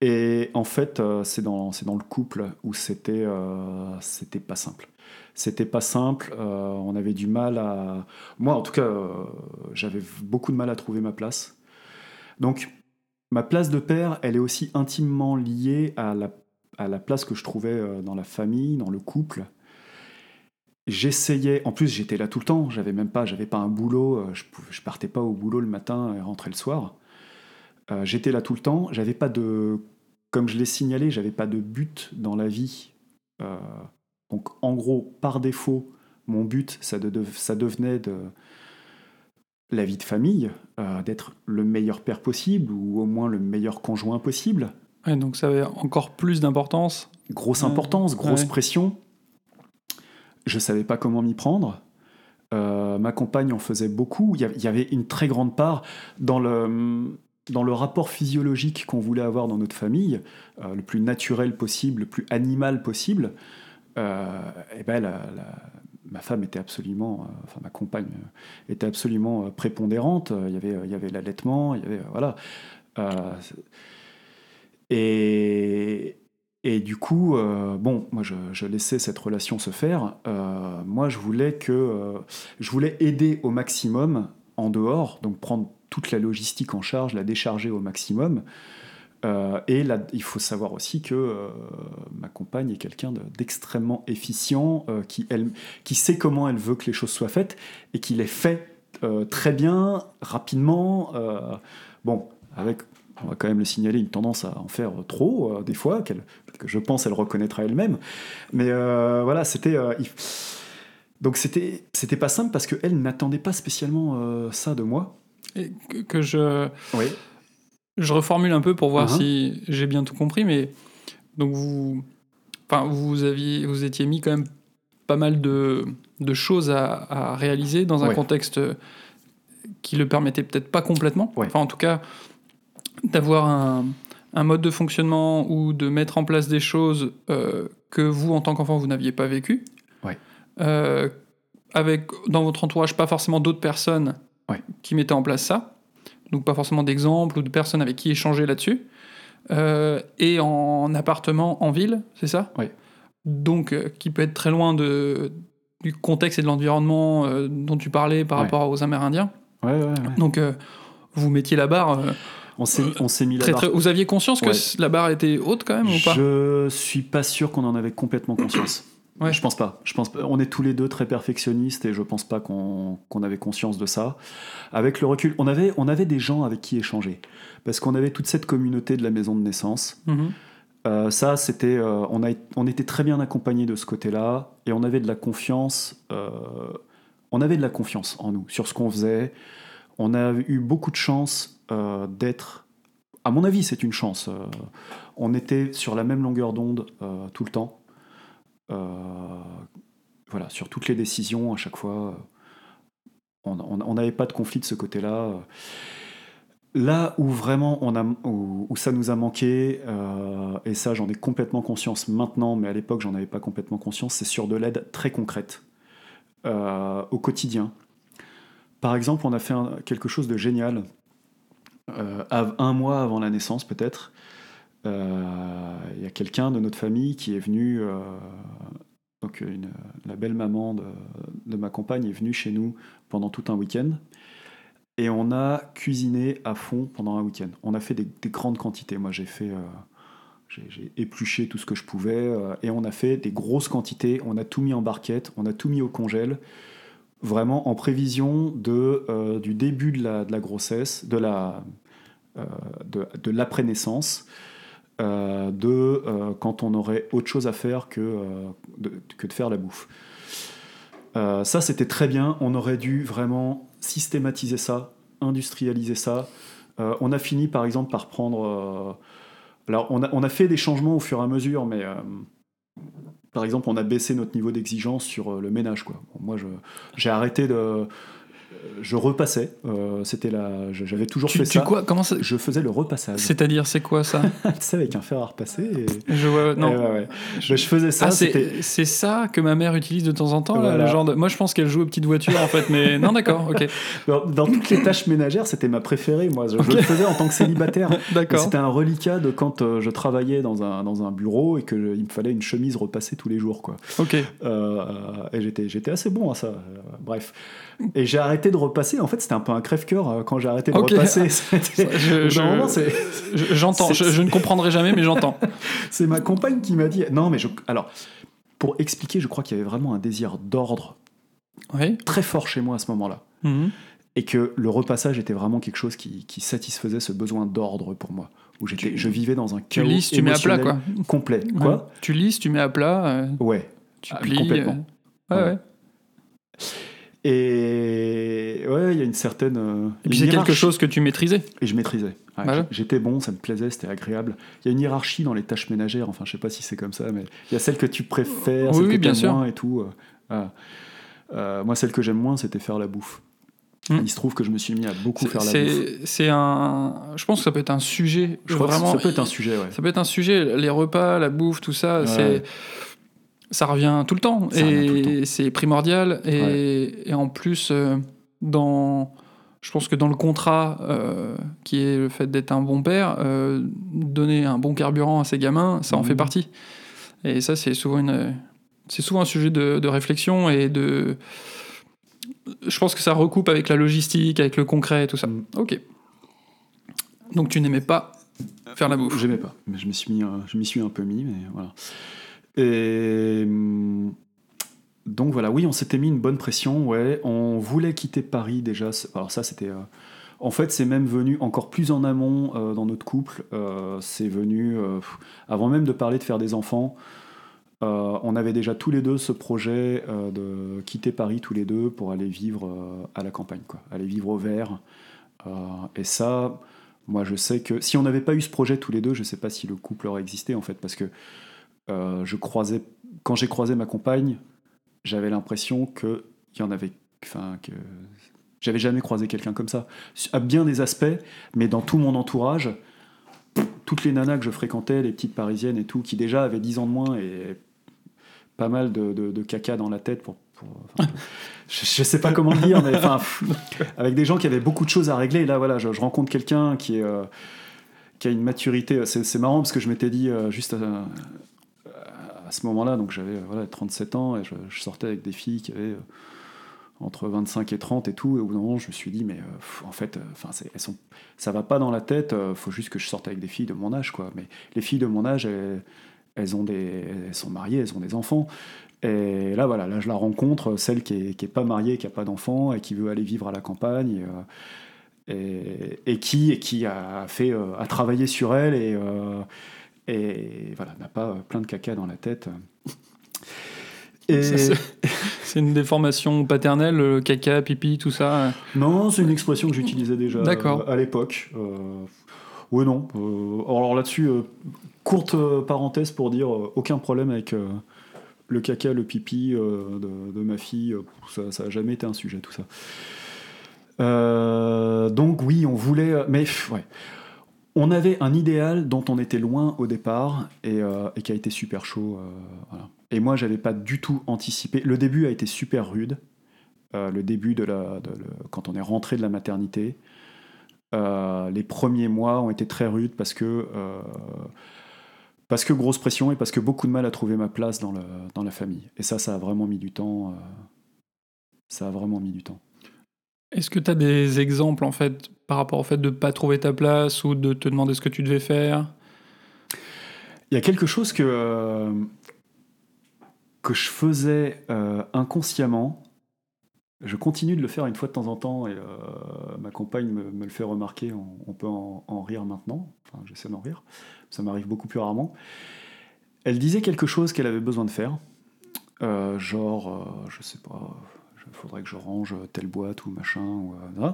Et en fait, c'est dans, dans le couple où c'était pas simple. C'était pas simple. euh, on avait du mal à. Moi, en tout cas, euh, j'avais beaucoup de mal à trouver ma place. Donc, ma place de père, elle est aussi intimement liée à la, à la place que je trouvais euh, dans la famille, dans le couple. J'essayais, en plus j'étais là tout le temps, j'avais même pas, j'avais pas un boulot, euh, je, pouvais, je partais pas au boulot le matin et rentrais le soir. Euh, j'étais là tout le temps, j'avais pas de, comme je l'ai signalé, j'avais pas de but dans la vie. Euh, donc en gros, par défaut, mon but, ça, de- ça devenait de la vie de famille, euh, d'être le meilleur père possible ou au moins le meilleur conjoint possible. Ouais, donc ça avait encore plus d'importance. Grosse importance, grosse Ouais. pression. Je savais pas comment m'y prendre. Euh, ma compagne en faisait beaucoup. Il y avait- une très grande part dans le, dans le rapport physiologique qu'on voulait avoir dans notre famille, euh, le plus naturel possible, le plus animal possible. Euh, et ben ma femme était absolument, enfin ma compagne était absolument prépondérante. Il y avait, il y avait l'allaitement, il y avait voilà. Et, et du coup, euh, bon, moi je, laissais cette relation se faire. Euh, moi je voulais que euh, je voulais aider au maximum en dehors, donc prendre toute la logistique en charge, la décharger au maximum. Et il faut savoir aussi que ma compagne est quelqu'un de- d'extrêmement efficient, qui, elle, qui sait comment elle veut que les choses soient faites et qui les fait très bien, rapidement. bon, avec, on va quand même le signaler, une tendance à en faire trop, des fois, que je pense elle reconnaîtra elle-même. Mais euh, voilà, c'était. euh, il- donc c'était c'était pas simple parce qu'elle n'attendait pas spécialement euh, ça de moi. Et que, je, Oui. je reformule un peu pour voir Uh-huh. si j'ai bien tout compris, mais donc vous, enfin vous aviez, vous étiez mis quand même pas mal de, de choses à, à réaliser dans un Ouais. contexte qui le permettait peut-être pas complètement. Ouais. Enfin en tout cas d'avoir un, un mode de fonctionnement ou de mettre en place des choses euh, que vous en tant qu'enfant vous n'aviez pas vécu. Ouais. Euh, avec dans votre entourage pas forcément d'autres personnes Ouais. qui mettaient en place ça donc pas forcément d'exemples ou de personnes avec qui échanger là-dessus. Euh, et en appartement en ville, c'est ça? Oui. Donc qui peut être très loin de, du contexte et de l'environnement dont tu parlais par Ouais. rapport aux Amérindiens. Ouais, ouais, ouais. Donc vous mettiez la barre. Euh, On s'est on s'est mis la très, barre très- Vous aviez conscience que Ouais. la barre était haute quand même ou pas? Je suis pas sûr qu'on en avait complètement conscience. Ouais. Je pense pas. Je pense pas. On est tous les deux très perfectionnistes et je pense pas qu'on qu'on avait conscience de ça. Avec le recul, on avait, on avait des gens avec qui échanger. Parce qu'on avait toute cette communauté de la maison de naissance. Mhm. Euh, ça, c'était, euh, on, a, on était très bien accompagnés de ce côté-là et on avait de la confiance. euh, on avait de la confiance en nous sur ce qu'on faisait. On a eu beaucoup de chance euh, d'être. À mon avis, c'est une chance. euh, on était sur la même longueur d'onde euh, tout le temps. Voilà, sur toutes les décisions à chaque fois. On n'avait pas de conflit de ce côté-là. Là où vraiment on a, où, ça nous a manqué, et ça j'en ai complètement conscience maintenant, mais à l'époque j'en avais pas complètement conscience, c'est sur de l'aide très concrète au quotidien. Par exemple, on a fait quelque chose de génial un mois avant la naissance peut-être. euh, Il y a quelqu'un de notre famille qui est venu, euh, donc la belle maman de, ma compagne est venue chez nous pendant tout un week-end. Et on a cuisiné à fond pendant un week-end. On a fait des, des grandes quantités. Moi, j'ai fait, euh, j'ai épluché tout ce que je pouvais, euh, et on a fait des grosses quantités. On a tout mis en barquette, on a tout mis au congèle, vraiment en prévision de, euh, du début de la, de la grossesse, de la, euh, de, de l'après-naissance, euh, de euh, quand on aurait autre chose à faire que, euh, de, que de faire la bouffe. Euh, ça, c'était très bien. On aurait dû vraiment systématiser ça, industrialiser ça. Euh, on a fini, par exemple, par prendre. euh, alors, on a, on a fait des changements au fur et à mesure, mais euh, par exemple, on a baissé notre niveau d'exigence sur euh, le ménage. Quoi. Moi, j'ai arrêté de. Je repassais. euh, C'était la. J'avais toujours Tu, fait tu ça. quoi Comment ça Je faisais le repassage. C'est-à-dire, c'est quoi ça sais, avec un fer à repasser. Et... Je vois. Non. Et ouais, ouais. Je, je faisais ça. ah, c'est c'est ça que ma mère utilise de temps en temps, là, le genre de... Moi, je pense qu'elle joue aux petites voitures, en fait, mais non, d'accord, ok. Dans, dans toutes les tâches ménagères, c'était ma préférée. Moi, je, le faisais en tant que célibataire. D'accord. C'était un reliquat de quand euh, je travaillait dans un, dans un bureau et qu'il me fallait une chemise repassée tous les jours. Quoi. Ok. Euh, et j'étais, j'étais assez bon à ça. Euh, bref. Et j'ai arrêté de repasser. En fait, c'était un peu un crève-cœur euh, quand j'ai arrêté de Ok. repasser. C'était- Je- je- Je- J'entends, ne comprendrai jamais, mais j'entends. c'est ma compagne qui m'a dit. Non, mais je, alors, pour expliquer, je crois qu'il y avait vraiment un désir d'ordre Oui. très fort chez moi à ce moment-là. Mhm. Et que le repassage était vraiment quelque chose qui, qui satisfaisait ce besoin d'ordre pour moi. Où j'étais, Tu- je vivais dans un Tu chaos lisses, tu mets à plat, quoi. complet. Quoi. Tu lisses, tu mets à plat, euh, Ouais. tu Ah, plies. complètement. euh, Ouais, Ouais. ouais. Et ouais, il y a une certaine. euh, Et puis c'est quelque chose que tu maîtrisais? Et je maîtrisais. Ouais, Voilà. J'étais bon, ça me plaisait, c'était agréable. Il y a une hiérarchie dans les tâches ménagères, enfin je sais pas si c'est comme ça, mais il y a celles que tu préfères, Oui, celles oui, que bien sûr. moins et tout. euh. Euh, moi, celle que j'aime moins, c'était faire la bouffe. Hmm. Il se trouve que je me suis mis à beaucoup faire la bouffe. C'est un. Je pense que ça peut être un sujet. Je crois vraiment. que ça peut être un sujet, ouais. Ça peut être un sujet. Les repas, la bouffe, tout ça, Ouais. c'est. Ça revient tout le temps. Ça et c'est primordial. Et, et en plus, euh, dans. Je pense que dans le contrat, euh, qui est le fait d'être un bon père, euh, donner un bon carburant à ses gamins, ça en Mhm. fait partie. Et ça, c'est souvent une, c'est souvent un sujet de, de réflexion et de. Je pense que ça recoupe avec la logistique, avec le concret et tout ça. Mhm. Ok. Donc tu n'aimais pas faire la bouffe. J'aimais pas, mais je me suis mis, je m'y suis un peu mis, mais voilà. Et hum, donc voilà, oui, on s'était mis une bonne pression, ouais. On voulait quitter Paris déjà. Alors ça, c'était. euh, en fait, c'est même venu encore plus en amont euh, dans notre couple. Euh, c'est venu avant même de parler de faire des enfants. on avait déjà tous les deux ce projet de quitter Paris tous les deux pour aller vivre à la campagne, quoi. Aller vivre au vert. Et ça, moi, je sais que si on n'avait pas eu ce projet tous les deux, je ne sais pas si le couple aurait existé en fait, parce que euh, je croisais, quand j'ai croisé ma compagne, j'avais l'impression que il y en avait, enfin que j'avais jamais croisé quelqu'un comme ça, à bien des aspects, mais dans tout mon entourage, toutes les nanas que je fréquentais, les petites parisiennes et tout, qui déjà avaient 10 ans de moins et pas mal de, de- de caca dans la tête pour. pour- enfin, je, je sais pas comment le dire, mais enfin, avec des gens qui avaient beaucoup de choses à régler. Et là, voilà, je, je rencontre quelqu'un qui est. euh, qui a une maturité, c'est marrant parce que je m'étais dit euh, juste à, à ce moment-là, donc j'avais euh, voilà, 37 ans et je, sortais avec des filles qui avaient euh, entre 25 et 30 et tout, et au bout d'un moment je me suis dit mais euh, en fait, euh, enfin elles sont, ça va pas dans la tête, euh, faut juste que je sorte avec des filles de mon âge quoi. Mais les filles de mon âge, elles, ont des, elles sont mariées, elles ont des enfants. Et là voilà, là je la rencontre, celle qui est, qui est pas mariée, qui a pas d'enfants et qui veut aller vivre à la campagne. et, et qui, et qui a fait a travaillé sur elle et, et voilà n'a pas euh, plein de caca dans la tête. Et c'est- une déformation paternelle, le caca, pipi, tout ça. non, c'est une expression que j'utilisais déjà euh, à l'époque. Euh, oui, non. euh, alors là-dessus, euh, courte euh, parenthèse pour dire euh, aucun problème avec euh, le caca, le pipi euh, de, de ma fille. euh, ça, ça a jamais été un sujet, tout ça. Euh, donc oui, on voulait, mais ouais, on avait un idéal dont on était loin au départ et, euh, qui a été super chaud. euh. Et moi, j'avais pas du tout anticipé. Le début a été super rude. Euh, le début de la, quand on est rentré de la maternité, les premiers mois ont été très rudes parce que parce que grosse pression et parce que beaucoup de mal à trouver ma place dans, dans la famille. Et ça, ça a vraiment mis du temps. ça a vraiment mis du temps. Est-ce que tu as des exemples, en fait, par rapport au fait de pas trouver ta place ou de te demander ce que tu devais faire? Il y a quelque chose que, euh, je faisais euh, inconsciemment. Je continue de le faire une fois de temps en temps et euh, ma compagne me, le fait remarquer. On, peut en, en rire maintenant. Enfin, j'essaie d'en rire. Ça m'arrive beaucoup plus rarement. Elle disait quelque chose qu'elle avait besoin de faire. Genre, je sais pas, faudrait que je range telle boîte ou machin. Ou, euh,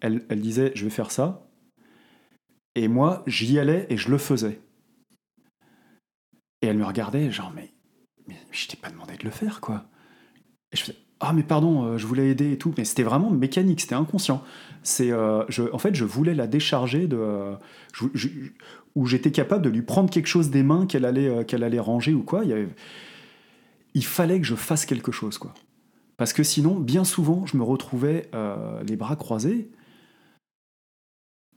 elle, elle disait, je vais faire ça. Et moi, j'y allais et je le faisais. Et elle me regardait, genre, mais, mais je t'ai pas demandé de le faire, quoi. Et je faisais, ah mais pardon, euh, je voulais aider et tout, mais c'était vraiment mécanique, c'était inconscient. C'est, euh, en fait, je voulais la décharger de, où j'étais capable de lui prendre quelque chose des mains qu'elle allait, allait ranger ou quoi. Il fallait que je fasse quelque chose, quoi. Parce que sinon, bien souvent, je me retrouvais euh, les bras croisés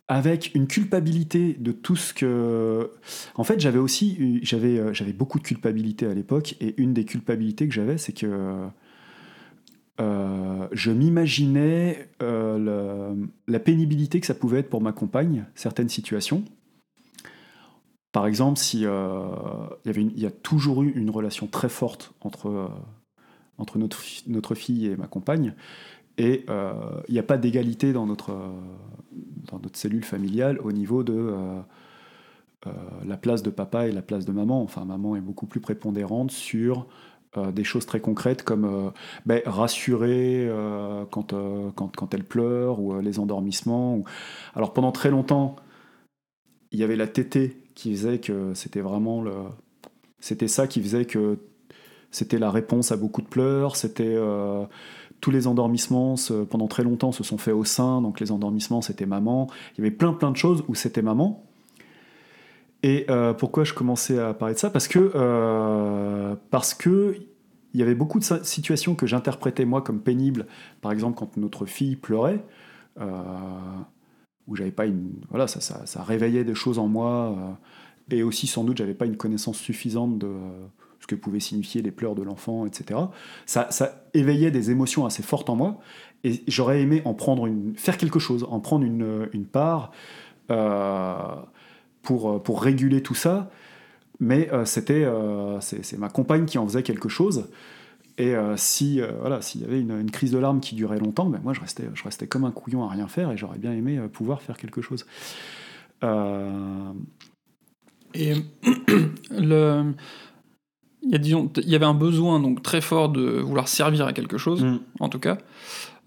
avec une culpabilité de tout ce que. En fait, j'avais aussi j'avais euh, j'avais beaucoup de culpabilité à l'époque, et une des culpabilités que j'avais, c'est que euh, je m'imaginais la pénibilité que ça pouvait être pour ma compagne, certaines situations. Par exemple, si y a toujours eu une relation très forte entre, entre notre, notre fille et ma compagne, et euh, il n'y a pas d'égalité dans notre, euh, dans notre cellule familiale au niveau de euh, la place de papa et la place de maman. Enfin, maman est beaucoup plus prépondérante sur des choses très concrètes comme ben, rassurer quand, quand, quand elle pleure ou les endormissements. Alors pendant très longtemps, il y avait la tétée qui faisait que c'était vraiment le... C'était ça qui faisait que c'était la réponse à beaucoup de pleurs, c'était... euh, tous les endormissements, se- pendant très longtemps, se sont faits au sein, donc les endormissements, c'était maman. Il y avait plein plein de choses où c'était maman. Et euh, pourquoi je commençais à parler de ça? Parce que euh, parce que il y avait beaucoup de situations que j'interprétais moi comme pénibles. Par exemple, quand notre fille pleurait, où j'avais pas une voilà, ça, ça, ça réveillait des choses en moi, et aussi sans doute j'avais pas une connaissance suffisante de ce que pouvaient signifier les pleurs de l'enfant, etc. Ça, ça éveillait des émotions assez fortes en moi, et j'aurais aimé en prendre une, faire quelque chose, en prendre une, une part. euh, pour, pour réguler tout ça. Mais euh, c'était euh, c'est ma compagne qui en faisait quelque chose. Et euh, si voilà, s'il y avait une, crise de larmes qui durait longtemps, ben moi je restais, je restais comme un couillon à rien faire et j'aurais bien aimé pouvoir faire quelque chose. Et le, il y a, disons, il y avait un besoin donc très fort de vouloir servir à quelque chose, mm. en tout cas,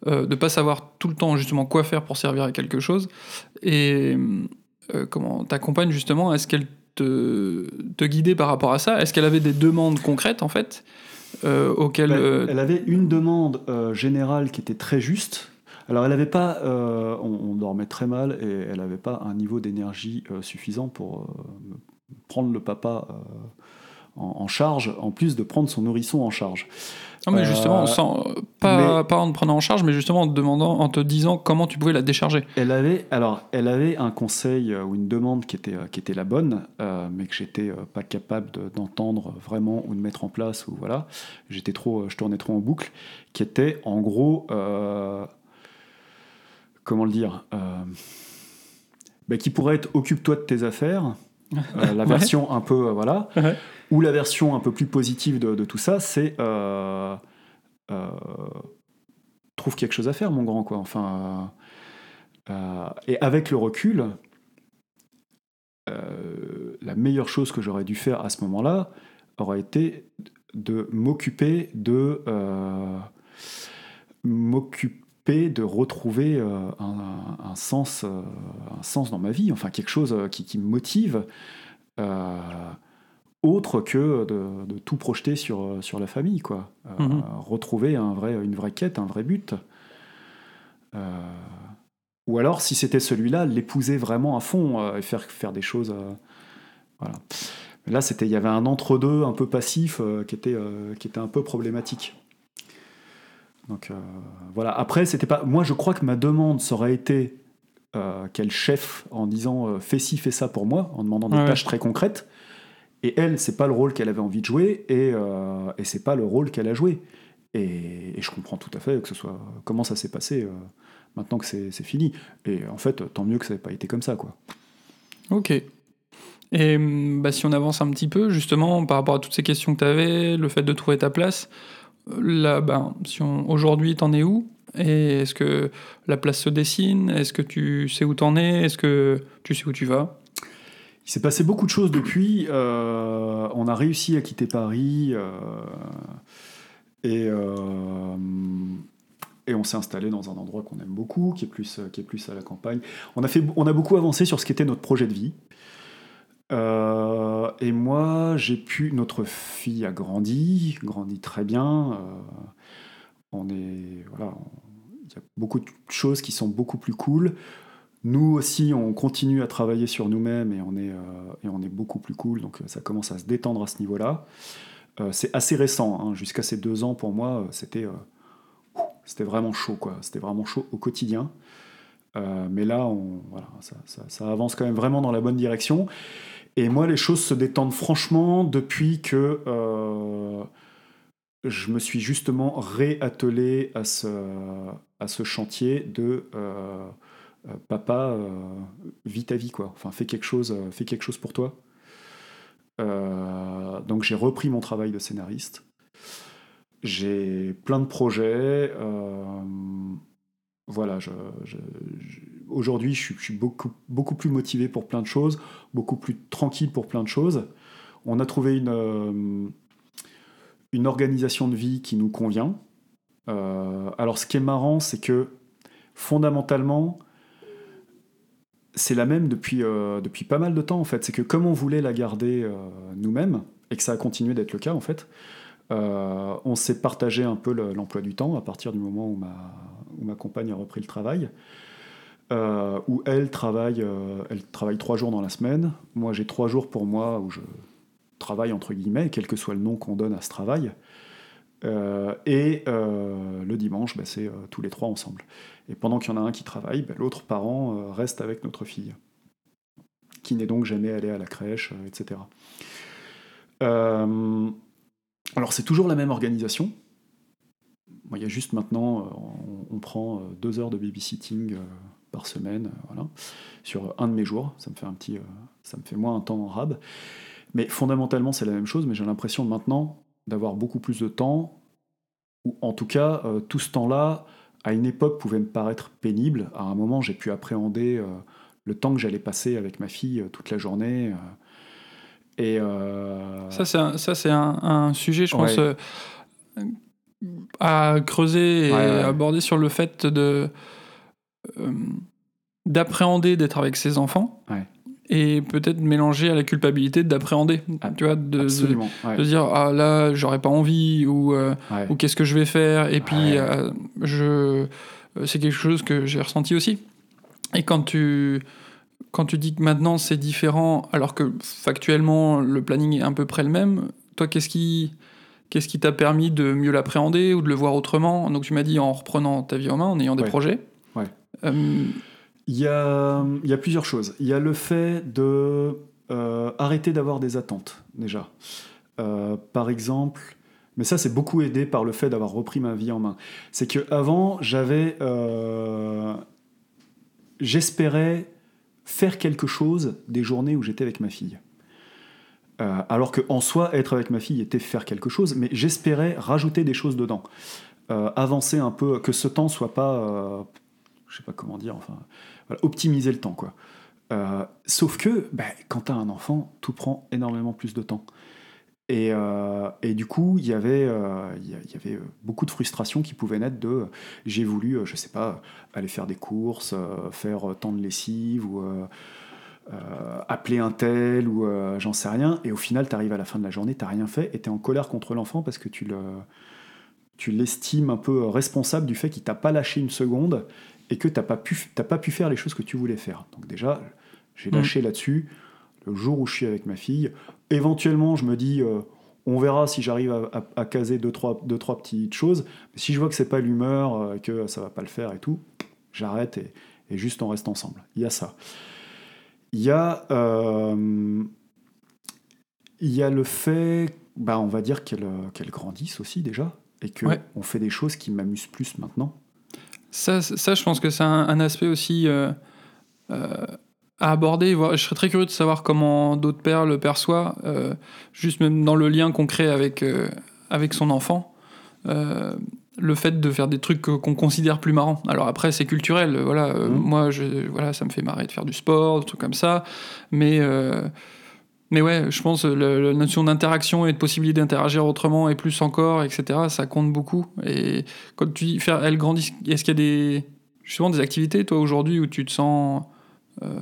euh, de pas savoir tout le temps justement quoi faire pour servir à quelque chose. Et euh, comment ta compagne justement, est-ce qu'elle te, te guidait par rapport à ça? Est-ce qu'elle avait des demandes concrètes en fait euh, auxquelles Ben, euh, Elle avait une demande générale qui était très juste. Alors elle n'avait pas, euh, on, on dormait très mal et elle n'avait pas un niveau d'énergie euh, suffisant pour euh, prendre le papa en, en charge, en plus de prendre son nourrisson en charge. non, mais euh, justement, sans, pas, pas en te prenant en charge, mais justement en te demandant, en te disant comment tu pouvais la décharger. Elle avait, alors, elle avait un conseil euh, ou une demande qui était, euh, qui était la bonne, euh, mais que j'étais euh, pas capable de- d'entendre vraiment ou de mettre en place ou voilà. J'étais trop, euh, je tournais trop en boucle, qui était en gros, euh, comment le dire, euh, bah, qui pourrait être occupe-toi de tes affaires. Euh, la Ouais. version un peu, euh, voilà, Ouais. Ou la version un peu plus positive de, tout ça, c'est euh, euh, trouve quelque chose à faire, mon grand, quoi. Enfin. euh, et avec le recul, la meilleure chose que j'aurais dû faire à ce moment-là aurait été de m'occuper de m'occuper de retrouver un, sens un sens dans ma vie enfin quelque chose qui, me motive autre que de, de tout projeter sur, sur la famille quoi Euh, Mhm. retrouver un vrai, une vraie quête un vrai but Euh, ou alors, si c'était celui-là, l'épouser vraiment à fond euh, et faire, faire des choses. voilà. Mais là, c'était, il y avait un entre-deux un peu passif qui, était, qui était un peu problématique. Donc voilà. Après, c'était pas. Moi, je crois que ma demande, ça aurait été quel chef en disant fais ci, fais ça pour moi, en demandant des ouais. tâches très concrètes. Et elle, c'est pas le rôle qu'elle avait envie de jouer et, euh, c'est pas le rôle qu'elle a joué. Et, je comprends tout à fait que ce soit comment ça s'est passé euh, maintenant que c'est c'est fini. Et en fait, tant mieux que ça n'ait pas été comme ça, quoi. Ok. Et hum, bah, si on avance un petit peu, justement, par rapport à toutes ces questions que tu avais, le fait de trouver ta place, euh, là, ben, si on, aujourd'hui, t'en es où? Et est-ce que la place se dessine? Est-ce que tu sais où t'en es? Est-ce que tu sais où tu vas? Il s'est passé beaucoup de choses depuis. Euh, on a réussi à quitter Paris euh, et, euh, et on s'est installé dans un endroit qu'on aime beaucoup, qui est, plus, qui est plus à la campagne. On a, fait, on a beaucoup avancé sur ce qu'était notre projet de vie. Et moi, j'ai pu. Notre fille a grandi, grandi très bien. On est voilà, il y a beaucoup de choses qui sont beaucoup plus cool. Nous aussi, on continue à travailler sur nous-mêmes et on est et on est beaucoup plus cool. Donc ça commence à se détendre à ce niveau-là. c'est assez récent. Hein. Jusqu'à ces deux ans, pour moi, c'était vraiment chaud, quoi. C'était vraiment chaud au quotidien. Euh, mais là, voilà, ça, ça, avance quand même vraiment dans la bonne direction. Et moi, les choses se détendent franchement depuis que euh, je me suis justement réattelé à ce, à ce chantier de euh, papa, vis ta vie, quoi. Enfin, fais quelque chose, fais quelque chose pour toi. donc j'ai repris mon travail de scénariste. J'ai plein de projets. Euh, voilà, aujourd'hui, je, suis beaucoup, beaucoup plus motivé pour plein de choses, beaucoup plus tranquille pour plein de choses. On a trouvé une, euh, une organisation de vie qui nous convient. Euh, alors, ce qui est marrant, c'est que fondamentalement, c'est la même depuis, depuis pas mal de temps en fait. C'est que comme on voulait la garder nous-mêmes, et que ça a continué d'être le cas en fait, euh, on s'est partagé un peu l'emploi du temps à partir du moment où ma, où ma compagne a repris le travail. Euh, où elle travaille, euh, elle travaille trois jours dans la semaine. Moi, j'ai trois jours pour moi où je travaille entre guillemets, quel que soit le nom qu'on donne à ce travail. Et le dimanche, bah, c'est tous les trois ensemble. Et pendant qu'il y en a un qui travaille, bah, l'autre parent reste avec notre fille, qui n'est donc jamais allée à la crèche, etc. Alors c'est toujours la même organisation. Il y a juste maintenant, euh, on, prend euh, deux heures de babysitting euh, par semaine, sur un de mes jours. Ça me fait un petit, ça me fait moins un temps en rab. Mais fondamentalement, c'est la même chose. Mais j'ai l'impression maintenant d'avoir beaucoup plus de temps, ou en tout cas, tout ce temps-là, à une époque, pouvait me paraître pénible. À un moment, j'ai pu appréhender le temps que j'allais passer avec ma fille toute la journée. Et euh, Ça, c'est un, ça, un, sujet, je pense, euh, à creuser et aborder sur le fait de euh, d'appréhender d'être avec ses enfants et peut-être mélanger à la culpabilité d'appréhender, ah, tu vois, de, de, dire ah là j'aurais pas envie ou, ou qu'est-ce que je vais faire et puis je c'est quelque chose que j'ai ressenti aussi. Et quand tu quand tu dis que maintenant c'est différent, alors que factuellement le planning est à peu près le même, toi qu'est-ce qui qu'est-ce qui t'a permis de mieux l'appréhender ou de le voir autrement? Donc tu m'as dit en reprenant ta vie en main, en ayant des projets. Euh, il, y a, plusieurs choses. Il y a le fait de euh, arrêter d'avoir des attentes déjà. Euh, par exemple, mais ça c'est beaucoup aidé par le fait d'avoir repris ma vie en main. C'est que avant j'avais, j'espérais faire quelque chose des journées où j'étais avec ma fille. Euh, alors que en soi, être avec ma fille était faire quelque chose, mais j'espérais rajouter des choses dedans, euh, avancer un peu, que ce temps soit pas, euh, je sais pas comment dire, enfin, optimiser le temps quoi. sauf que, ben, quand tu as un enfant, tout prend énormément plus de temps. Euh, et, du coup, il y avait, euh, y avait beaucoup de frustration qui pouvaient naître de j'ai voulu, euh, je sais pas, aller faire des courses, faire tant de lessive ou appeler un tel ou j'en sais rien. Et au final, tu arrives à la fin de la journée, tu rien fait et tu es en colère contre l'enfant parce que tu le tu l'estimes un peu responsable du fait qu'il t'a pas lâché une seconde et que tu n'as pas, pu, pas pu faire les choses que tu voulais faire. Donc déjà, j'ai mmh. lâché là-dessus le jour où je suis avec ma fille. Éventuellement, je me dis, euh, on verra si j'arrive à, caser deux trois, deux, trois petites choses. Mais si je vois que c'est pas l'humeur, euh, que ça va pas le faire et tout, j'arrête et, juste on reste ensemble. Il y a ça. Il y a, euh, il y a le fait, bah, on va dire qu'elle qu'elle grandisse aussi déjà, et qu'on on fait des choses qui m'amusent plus maintenant. Ça, ça, je pense que c'est un, aspect aussi à aborder. Je serais très curieux de savoir comment d'autres pères le perçoivent, euh, juste même dans le lien concret avec, euh, avec son enfant. Euh, le fait de faire des trucs qu'on considère plus marrants. Alors après, c'est culturel. Voilà, mmh. moi, je, voilà, ça me fait marrer de faire du sport, des trucs comme ça. Mais, mais ouais, je pense la, la notion d'interaction et de possibilité d'interagir autrement et plus encore, etc., ça compte beaucoup. Et quand tu dis faire elle grandit, est-ce qu'il y a des, justement des activités, toi, aujourd'hui, où tu te sens euh,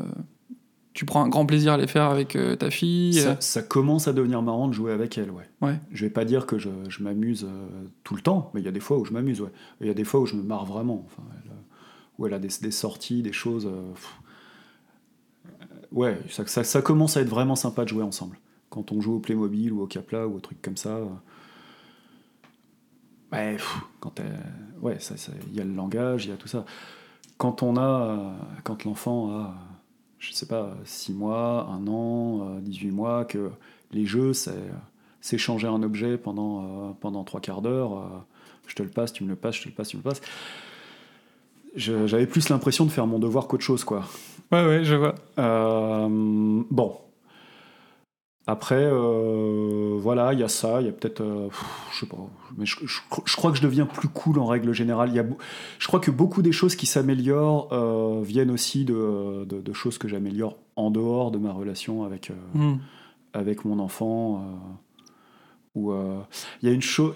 tu prends un grand plaisir à les faire avec euh, ta fille. Ça, ça commence à devenir marrant de jouer avec elle, ouais. Ouais. Je vais pas dire que je, je m'amuse euh, tout le temps, mais il y a des fois où je m'amuse, ouais. Il y a des fois où je me marre vraiment. Enfin, elle, euh, où elle a des, des sorties, des choses. euh, pff. Euh, ouais, ça, ça, commence à être vraiment sympa de jouer ensemble. Quand on joue au Playmobil ou au Capla ou au truc comme ça. euh, ouais, pff, quand ouais, ça, il y a le langage, il y a tout ça. Quand on a, euh, quand l'enfant a, je sais pas, 6 mois, 1 an, euh, 18 mois, que les jeux, c'est changer un objet pendant, euh, pendant trois quarts d'heure. euh, je te le passe, tu me le passes, je te le passe, tu me le passes. J'avais plus l'impression de faire mon devoir qu'autre chose, quoi. Ouais, ouais, je vois. Euh, bon. Après, euh, voilà, il y a ça, il y a peut-être, euh, je sais pas, mais je, je- je crois que je deviens plus cool en règle générale. Y a, je crois que beaucoup des choses qui s'améliorent viennent aussi de, de- de choses que j'améliore en dehors de ma relation avec, Hmm. avec mon enfant. euh, il y a une chose,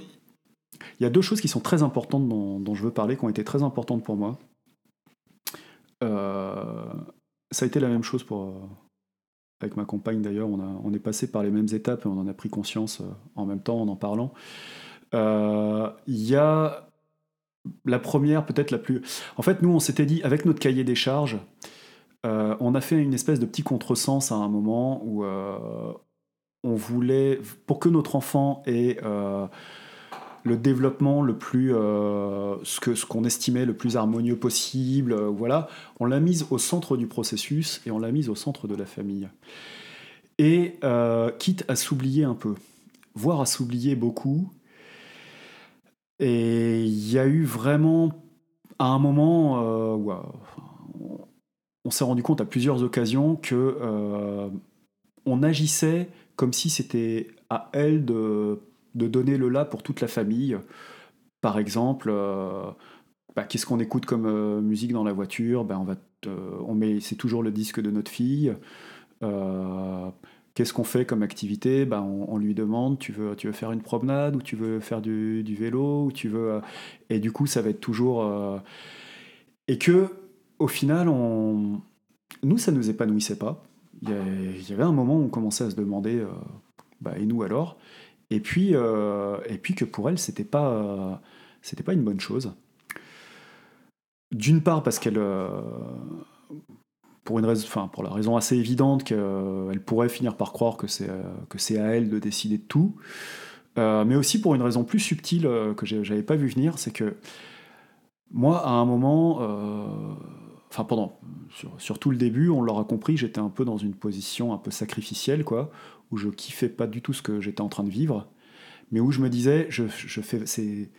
il y a deux choses qui sont très importantes dont, dont je veux parler, qui ont été très importantes pour moi. Euh, ça a été la même chose pour euh, avec ma compagne d'ailleurs. On, on est passé par les mêmes étapes et on en a pris conscience euh, en même temps en en parlant. Euh, Il y a la première, peut-être la plus. En fait, nous, on s'était dit avec notre cahier des charges. on a fait une espèce de petit contresens à un moment où on voulait, pour que notre enfant ait le développement le plus, euh, ce que ce qu'on estimait le plus harmonieux possible, euh, voilà, on l'a mise au centre du processus et on l'a mise au centre de la famille. Et euh, quitte à s'oublier un peu, voire à s'oublier beaucoup. Et il y a eu vraiment, à un moment, où, on, s'est rendu compte à plusieurs occasions que on agissait comme si c'était à elle de, de donner le là pour toute la famille. Par exemple, euh, bah, qu'est-ce qu'on écoute comme euh, musique dans la voiture? Ben, on va on met, C'est toujours le disque de notre fille. Euh, Qu'est-ce qu'on fait comme activité? Ben, on, lui demande tu veux, tu veux faire une promenade ou tu veux faire du, vélo ou tu veux, Et du coup, ça va être toujours. Et que, au final, on... nous, ça ne nous épanouissait pas. Il y, a- il y avait un moment où on commençait à se demander euh, bah, et nous alors? Et puis, euh, et puis que pour elle, c'était pas, euh, c'était pas une bonne chose. D'une part parce qu'elle, euh, pour une raison, enfin pour la raison assez évidente qu'elle pourrait finir par croire que c'est, que c'est à elle de décider de tout, mais aussi pour une raison plus subtile que j'avais pas vu venir, c'est que moi, à un moment, enfin pendant, sur, le début, on l'aura compris, j'étais un peu dans une position un peu sacrificielle, quoi, où je kiffais pas du tout ce que j'étais en train de vivre, mais où je me disais, je, je fais, c'est,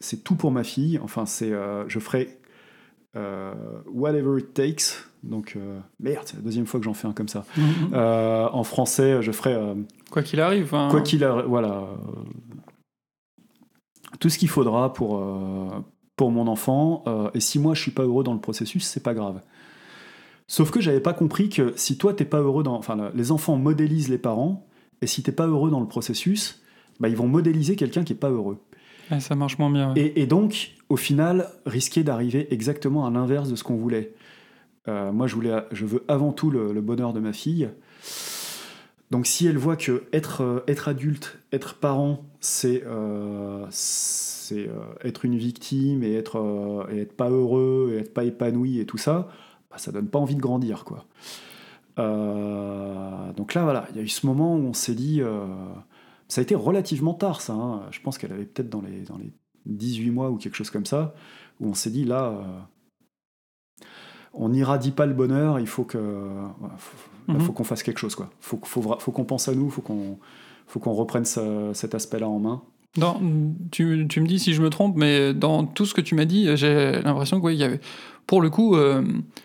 c'est tout pour ma fille. Enfin, c'est, euh, je ferai euh, whatever it takes. Donc, euh, merde, c'est la deuxième fois que j'en fais un comme ça. Mhm. Euh, en français, je ferai Quoi qu'il arrive. hein. quoi qu'il a, voilà, tout ce qu'il faudra pour pour mon enfant. et si moi je suis pas heureux dans le processus, c'est pas grave. Sauf que j'avais pas compris que si toi t'es pas heureux dans, enfin les enfants modélisent les parents, et si t'es pas heureux dans le processus, bah, ils vont modéliser quelqu'un qui est pas heureux. Ouais, ça marche moins bien. ouais. Et, et donc, au final, risquer d'arriver exactement à l'inverse de ce qu'on voulait. Euh, moi, je, voulais, je veux avant tout le, le bonheur de ma fille. Donc, si elle voit que être, euh, être adulte, être parent, c'est euh, c'est, euh, être une victime et être, et être pas heureux et être pas épanoui et tout ça, ça donne pas envie de grandir, quoi. Euh, donc là, voilà, il y a eu ce moment où on s'est dit. euh, ça a été relativement tard, ça. hein. Je pense qu'elle avait peut-être dans les, dans les 18 mois ou quelque chose comme ça, où on s'est dit là, euh, on n'irradie pas le bonheur, il faut que, voilà, faut, là, Mhm. faut qu'on fasse quelque chose, quoi. Faut, faut, faut qu'on pense à nous, faut qu'on, faut qu'on reprenne ce- cet aspect-là en main. Dans- tu, tu me dis si je me trompe, mais dans tout ce que tu m'as dit, j'ai l'impression que oui, il y avait. Pour le coup, euh,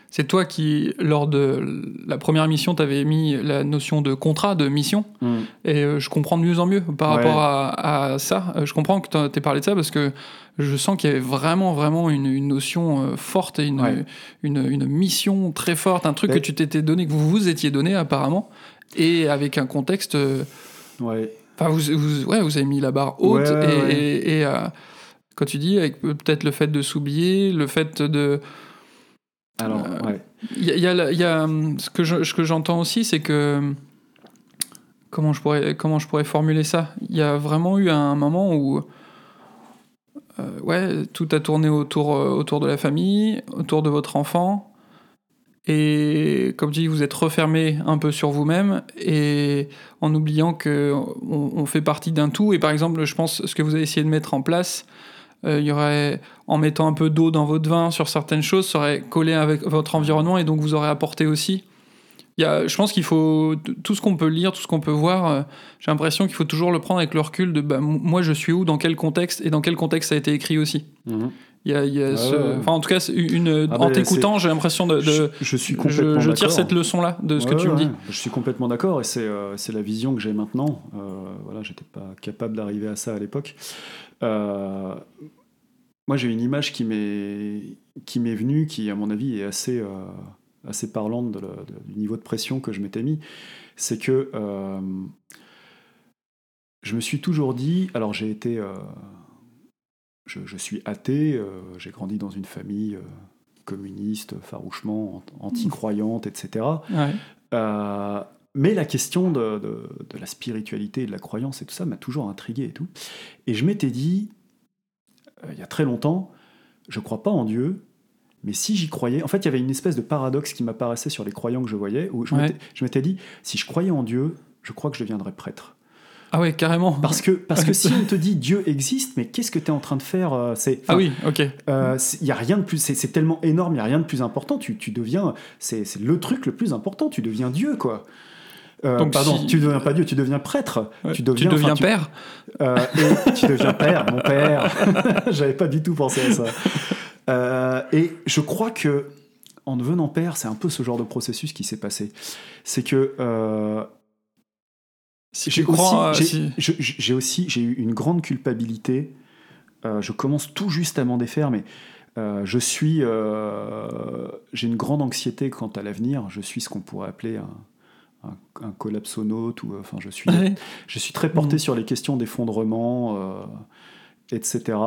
c'est toi qui, lors de la première mission, t'avais mis la notion de contrat, de mission, et euh, je comprends de mieux en mieux par Ouais. rapport à, à ça. Euh, Je comprends que t'aies parlé de ça parce que je sens qu'il y avait vraiment, vraiment une, une notion forte et une, Ouais. une, une mission très forte, un truc Ouais. que tu t'étais donné, que vous vous étiez donné apparemment, et avec un contexte. Ouais. Enfin, vous, vous, ouais, vous avez mis la barre haute et, et, et, euh, quand tu dis avec peut-être le fait de s'oublier, le fait de Alors, Euh, ouais. Il y a, y a hum, ce que je- ce que j'entends aussi, c'est que comment je pourrais comment je pourrais formuler ça? Il y a vraiment eu un moment où euh, ouais, tout a tourné autour euh, autour de la famille, autour de votre enfant, et comme dit, vous êtes refermé un peu sur vous-même et en oubliant que on, on fait partie d'un tout. Et par exemple, je pense ce que vous avez essayé de mettre en place. Euh, y aurait, en mettant un peu d'eau dans votre vin sur certaines choses, ça aurait collé avec votre environnement et donc vous aurez apporté aussi. Y a, je pense qu'il faut tout ce qu'on peut lire, tout ce qu'on peut voir. euh, J'ai l'impression qu'il faut toujours le prendre avec le recul de bah, moi je suis où, dans quel contexte et dans quel contexte ça a été écrit aussi. Il y a, il y a Ouais, ce- ouais. enfin en tout cas une, Ah, en t'écoutant j'ai l'impression de, de- je, je suis complètement je, je tire cette leçon là de ce que Ouais, tu me ouais, dis. Je suis complètement d'accord et c'est euh, la vision que j'ai maintenant. Euh, voilà, j'étais pas capable d'arriver à ça à l'époque. Euh, moi, j'ai une image qui m'est qui m'est venue, qui à mon avis est assez euh, assez parlante de la- de- du niveau de pression que je m'étais mis. C'est que euh, je me suis toujours dit. Alors, j'ai été je, je suis athée. euh, j'ai grandi dans une famille. euh, communiste, farouchement an- anti-croyante, etc. Ouais. Euh, mais la question de, de- de la spiritualité et de la croyance et tout ça m'a toujours intrigué et tout. Et je m'étais dit, il y a très longtemps, je crois pas en Dieu, mais si j'y croyais, en fait, il y avait une espèce de paradoxe qui m'apparaissait sur les croyants que je voyais, où je Ouais. m'étais- je m'étais dit, si je croyais en Dieu, je crois que je deviendrais prêtre. Ah ouais carrément. Parce que, parce que si on te dit Dieu existe, mais qu'est-ce que tu es en train de faire euh, c'est, ah oui ok. euh, Il n'y a rien de plus, c'est c'est tellement énorme, il n'y a rien de plus important. Tu, tu deviens, c'est c'est le truc le plus important. Tu deviens Dieu, quoi. Euh, Donc pardon, si- tu deviens pas Dieu, tu deviens prêtre. Ouais. Tu deviens, enfin, tu- père. euh, et tu deviens père, mon père. J'avais pas du tout pensé à ça. Euh, et je crois que en devenant père, c'est un peu ce genre de processus qui s'est passé. C'est que euh, Si j'ai aussi, euh, j'ai- si- je- je- j'ai aussi j'ai eu une grande culpabilité. Euh, je commence tout juste à m'en défaire, mais euh, je suis, euh, j'ai une grande anxiété quant à l'avenir. Je suis ce qu'on pourrait appeler un, un, un collapsonaute ou enfin je suis, Ouais. je suis très porté Mhm. sur les questions d'effondrement, etc.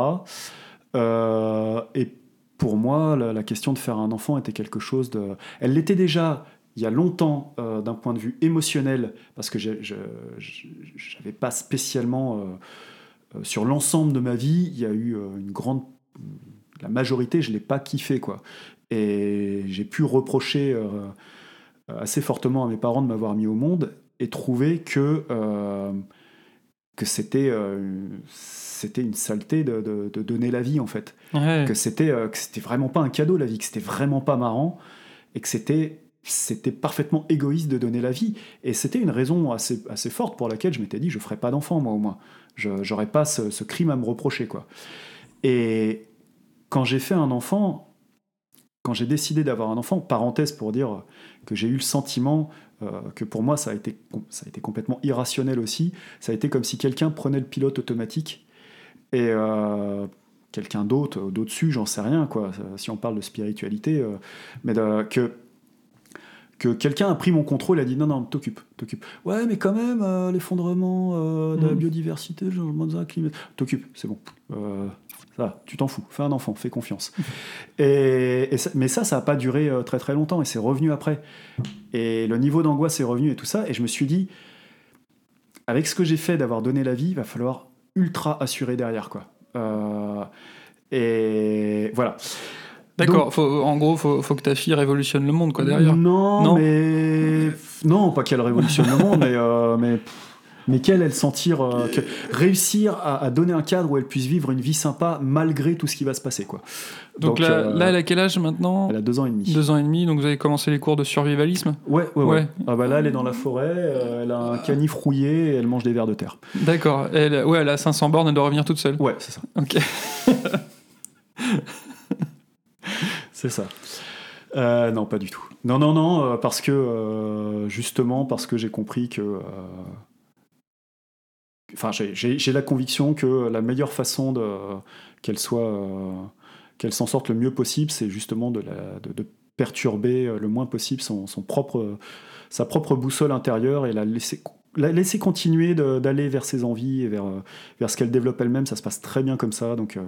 Et pour moi, la, la question de faire un enfant était quelque chose de. Elle l'était déjà il y a longtemps euh, d'un point de vue émotionnel, parce que je n'avais pas spécialement. euh, euh, sur l'ensemble de ma vie, il y a eu une grande. La majorité, je ne l'ai pas kiffé, quoi. Et j'ai pu reprocher assez fortement à mes parents de m'avoir mis au monde et trouver que, que c'était c'était une saleté de, de- de donner la vie, en fait Ouais. que c'était que c'était vraiment pas un cadeau la vie, que c'était vraiment pas marrant et que c'était c'était parfaitement égoïste de donner la vie. Et c'était une raison assez assez forte pour laquelle je m'étais dit je ferai pas d'enfant moi au moins. Je j'aurais pas ce, crime à me reprocher quoi. Et quand j'ai fait un enfant quand j'ai décidé d'avoir un enfant parenthèse pour dire que j'ai eu le sentiment euh, que pour moi ça a été ça a été complètement irrationnel aussi. Ça a été comme si quelqu'un prenait le pilote automatique et euh, quelqu'un d'autre, euh, d'au-dessus, j'en sais rien, quoi, si on parle de spiritualité, mais que, que quelqu'un a pris mon contrôle et a dit non, non, t'occupe, t'occupe. Ouais, mais quand même, euh, l'effondrement euh, de la Mhm. biodiversité, le changement de climat, t'occupe, c'est bon. Euh, ça, tu t'en fous, fais un enfant, fais confiance. et, et ça- mais ça, ça n'a pas duré euh, très très longtemps et c'est revenu après. Et le niveau d'angoisse est revenu et tout ça, et je me suis dit, avec ce que j'ai fait d'avoir donné la vie, il va falloir ultra assurer derrière, quoi. Et voilà. D'accord. En gros, faut, faut que ta fille révolutionne le monde quoi derrière. Non, Non. mais non, pas qu'elle révolutionne le monde, mais euh, mais mais qu'elle, elle sentir euh, que réussir à, à donner un cadre où elle puisse vivre une vie sympa malgré tout ce qui va se passer, quoi. Donc, là, euh, là, elle a quel âge maintenant elle a deux ans et demi. Deux ans et demi. Donc vous avez commencé les cours de survivalisme. Ouais, ouais, ouais, Ouais. Ah bah là, elle est dans la forêt, elle a un canif rouillé et elle mange des vers de terre. D'accord. Elle, ouais, elle a 500 bornes. Elle doit revenir toute seule. Ouais, c'est ça. Ok. C'est ça. Euh, non, pas du tout. Non, non, non, euh, parce que euh, justement, parce que j'ai compris que. Enfin, j'ai- la conviction que la meilleure façon de qu'elle soit, qu'elle s'en sorte le mieux possible, c'est justement de, la, perturber le moins possible son, son propre, sa propre boussole intérieure et la laisser, la laisser continuer d'aller vers ses envies et vers, vers ce qu'elle développe elle-même. Ça se passe très bien comme ça, donc.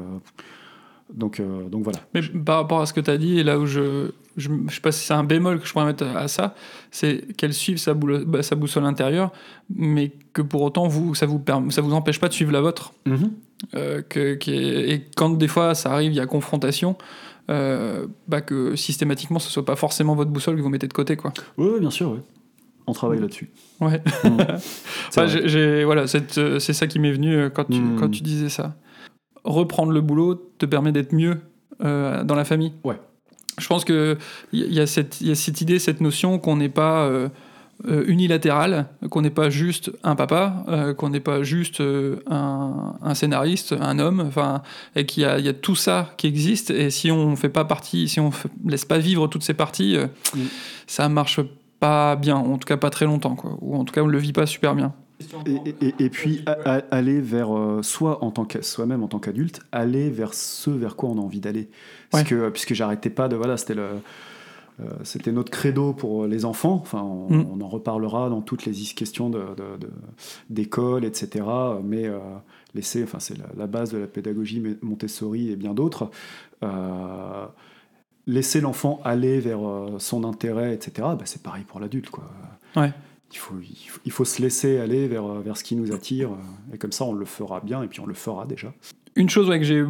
Donc, euh, donc voilà. Mais par rapport à ce que tu as dit, et là où je, je, je sais pas si c'est un bémol que je pourrais mettre à ça, c'est qu'elle suive sa, boule- bah, sa boussole intérieure, mais que pour autant, vous, ça vous perm- ça vous empêche pas de suivre la vôtre. Mhm. Euh, que, et quand des fois ça arrive, il y a confrontation, euh, bah que systématiquement ce soit pas forcément votre boussole que vous mettez de côté, quoi. Oui, oui, bien sûr, oui. On travaille là-dessus. Ouais. Mhm. C'est Enfin, voilà, c'est ça qui m'est venu quand tu, Hmm. quand tu disais ça. Reprendre le boulot te permet d'être mieux euh, dans la famille. Ouais. Je pense que il y, a cette- y a cette idée, cette notion qu'on n'est pas euh, euh, unilatéral, qu'on n'est pas juste un papa, euh, qu'on n'est pas juste un, un scénariste, un homme, enfin, et qu'il y a, il y a tout ça qui existe. Et si on fait pas partie, si on laisse pas vivre toutes ces parties, euh, Mm. ça marche pas bien, en tout cas pas très longtemps, quoi. Ou en tout cas on le vit pas super bien. Et, et- et puis a- a- aller vers, euh, soit en tant que soi-même en tant qu'adulte, aller vers ce vers quoi on a envie d'aller. Parce Ouais. que, puisque j'arrêtais pas de. Voilà, c'était le. euh, c'était notre credo pour les enfants. Enfin, on, Mm. on en reparlera dans toutes les questions de, de- de- d'école, etc. Mais euh, laisser, enfin, c'est la, la base de la pédagogie Mo- Montessori et bien d'autres. Euh, laisser l'enfant aller vers euh, son intérêt, etc. bah, c'est pareil pour l'adulte, quoi. Ouais. Il faut, il, faut, il faut se laisser aller vers, vers ce qui nous attire, euh, et comme ça on le fera bien, et puis on le fera déjà. Une chose ouais, que j'ai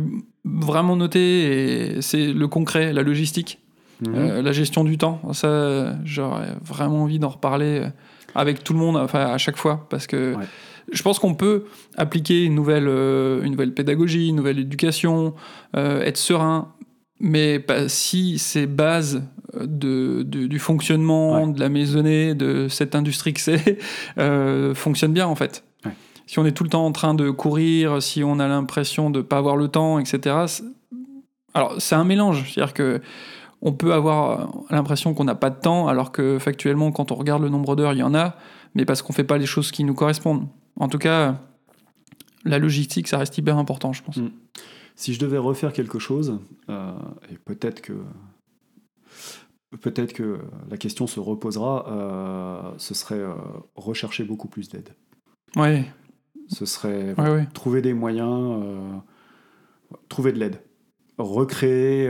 vraiment noté, et c'est le concret, la logistique, Mhm. euh, la gestion du temps. Ça, j'aurais vraiment envie d'en reparler euh, avec tout le monde, enfin à chaque fois, parce que Ouais. je pense qu'on peut appliquer une nouvelle, euh, une nouvelle pédagogie, une nouvelle éducation, euh, être serein, mais si ces bases de, de- du fonctionnement, Ouais. de la maisonnée, de cette industrie que c'est, euh, fonctionnent bien en fait. Ouais. Si on est tout le temps en train de courir, si on a l'impression de pas avoir le temps, etc. Alors c'est un mélange, c'est-à-dire que on peut avoir l'impression qu'on n'a pas de temps, alors que factuellement, quand on regarde le nombre d'heures, il y en a, mais parce qu'on fait pas les choses qui nous correspondent. En tout cas, la logistique, ça reste hyper important, je pense. Mm. Si je devais refaire quelque chose, euh, et peut-être que peut-être que la question se reposera, euh, ce serait euh, rechercher beaucoup plus d'aide. Ouais, Ce serait ouais, ouais. trouver des moyens, euh, trouver de l'aide, recréer.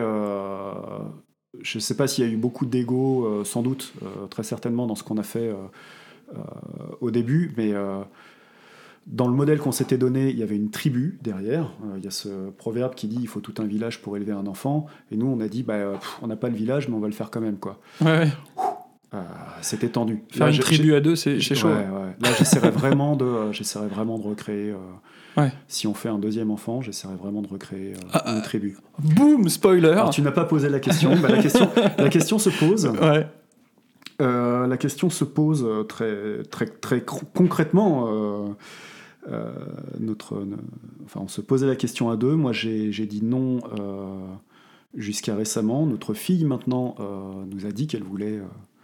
je ne sais pas s'il y a eu beaucoup d'ego, euh, sans doute, euh, très certainement dans ce qu'on a fait euh, au début, mais dans le modèle qu'on s'était donné, il y avait une tribu derrière. Euh, il y a ce proverbe qui dit il faut tout un village pour élever un enfant, et nous on a dit bah, pff, on n'a pas le village, mais on va le faire quand même quoi. ouais, ouais. Euh, C'était tendu. Faire Là, une tribu à deux, c'est chaud. ouais, ouais. Là, j'essaierai vraiment de, euh, j'essaierai vraiment de recréer. euh, Ouais. Si on fait un deuxième enfant, j'essaierai vraiment de recréer Ah, une tribu. Boum, spoiler Alors, tu n'as pas posé la question. bah, la question, la question se pose. Ouais, la question se pose très, très, très cr- concrètement. Euh, notre, ne- enfin, on se posait la question à deux. Moi, j'ai dit non euh, jusqu'à récemment. Notre fille, maintenant, euh, nous a dit qu'elle voulait.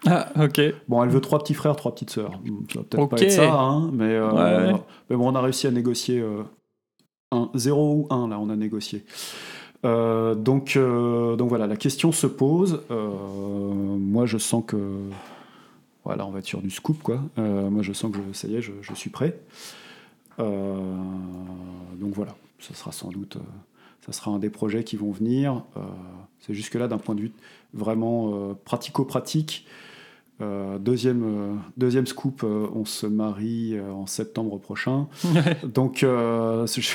ah, ok. Bon, elle veut trois petits frères, trois petites sœurs. Ça va peut-être pas être ça, hein, mais, Ouais. mais bon, on a réussi à négocier un, 0 ou 1, là, on a négocié. Euh, donc, euh, donc voilà, la question se pose. Euh, moi, je sens que. Voilà, on va être sur du scoop, quoi. Moi, je sens que je- ça y est, je, je suis prêt. Euh, donc voilà, ce sera sans doute. euh, ça sera un des projets qui vont venir. Euh, C'est jusque-là, d'un point de vue vraiment pratico-pratique. Euh, deuxième, euh, deuxième scoop, euh, on se marie en septembre prochain. Donc je,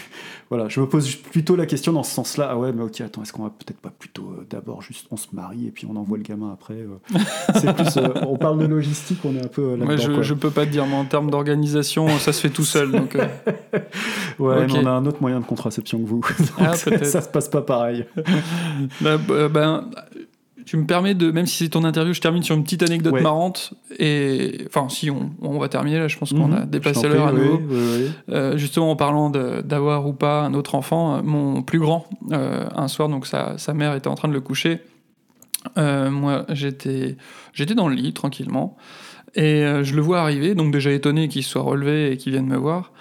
voilà, je me pose plutôt la question dans ce sens-là. Ah ouais, mais ok, attends, est-ce qu'on va peut-être pas plutôt d'abord juste on se marie et puis on envoie le gamin après. C'est plus, on parle de logistique, on est un peu là-dedans. Moi, je, quoi. je peux pas te dire, mais en termes d'organisation, ça se fait tout seul. Donc, Ouais, mais on a un autre moyen de contraception que vous. Donc Ah, ça, peut-être. ça se passe pas pareil. Bah, bah, ben, tu me permets de, même si c'est ton interview, je termine sur une petite anecdote Ouais. marrante. Et enfin, si on, on va terminer là, je pense qu'on a Mhm. dépassé Je t'en l'heure à nouveau. oui, oui, oui. Euh, justement, en parlant d'avoir ou pas un autre enfant, euh, mon plus grand, euh, un soir, donc sa, sa mère était en train de le coucher. Euh, moi, j'étais j'étais dans le lit tranquillement. Et je le vois arriver, donc déjà étonné qu'il se soit relevé et qu'il vienne me voir.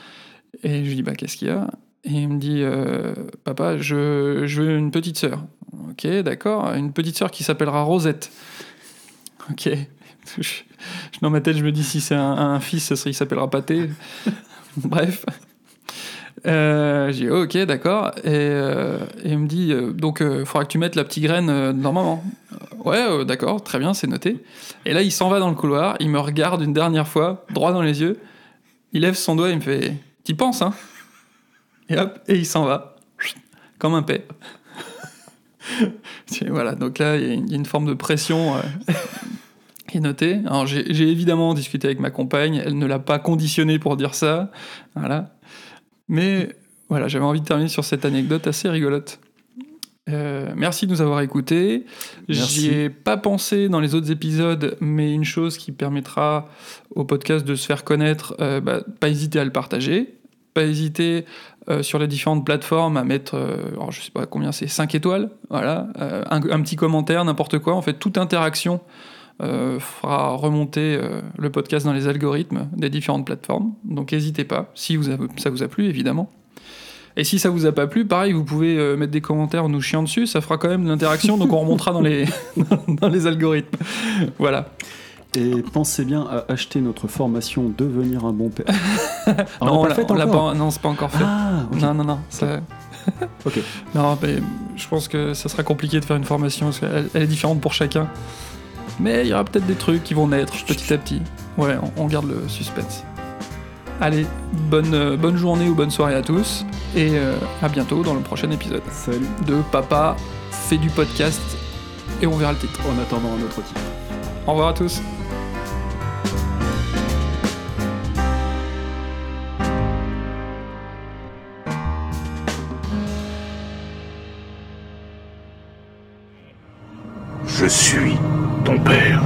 Et je lui dis, bah, qu'est-ce qu'il y a? Et il me dit, euh, papa, je, je veux une petite sœur. Ok, d'accord, une petite sœur qui s'appellera Rosette. Ok. Je- dans ma tête, je me dis, si c'est un, un fils, ça serait- il s'appellera Pâté. Bref. Euh, j'ai dit, ok, d'accord. Et, euh, et il me dit, euh, donc, il faudra que tu mettes la petite graine dans maman. Ouais, d'accord, très bien, c'est noté. Et là, il s'en va dans le couloir, il me regarde une dernière fois, droit dans les yeux, il lève son doigt, il me fait T'y penses, hein? Et hop, et il s'en va, comme un paix. voilà, donc là, il y, a une forme de pression. Euh, qui est notée. Alors, j'ai évidemment discuté avec ma compagne, elle ne l'a pas conditionné pour dire ça. Voilà. Mais voilà, j'avais envie de terminer sur cette anecdote assez rigolote. Euh, merci de nous avoir écoutés. J'y ai pas pensé dans les autres épisodes, mais une chose qui permettra au podcast de se faire connaître, euh, bah, pas hésiter à le partager, pas hésiter euh, sur les différentes plateformes à mettre, alors je sais pas combien c'est, 5 étoiles, voilà, un, un, petit commentaire, n'importe quoi, en fait, toute interaction fera remonter le podcast dans les algorithmes des différentes plateformes. Donc n'hésitez pas, si vous ça vous a plu évidemment. Et si ça vous a pas plu, pareil, vous pouvez euh, mettre des commentaires en nous chiant dessus, ça fera quand même de l'interaction, donc on remontera dans les, dans les algorithmes. Voilà. Et pensez bien à acheter notre formation Devenir un bon père. non, on l'a pas, non, c'est pas encore fait. Ah, Non, non, non. Ça... ok. Non, mais je pense que ça sera compliqué de faire une formation, parce qu'elle elle est différente pour chacun. Mais il y aura peut-être des trucs qui vont naître petit à petit. Ouais, on, on garde le suspense. Allez, bonne, euh, bonne journée ou bonne soirée à tous, et euh, à bientôt dans le prochain épisode. Salut. De Papa fait du podcast, et on verra le titre. En attendant un autre titre. Au revoir à tous. Je suis ton père.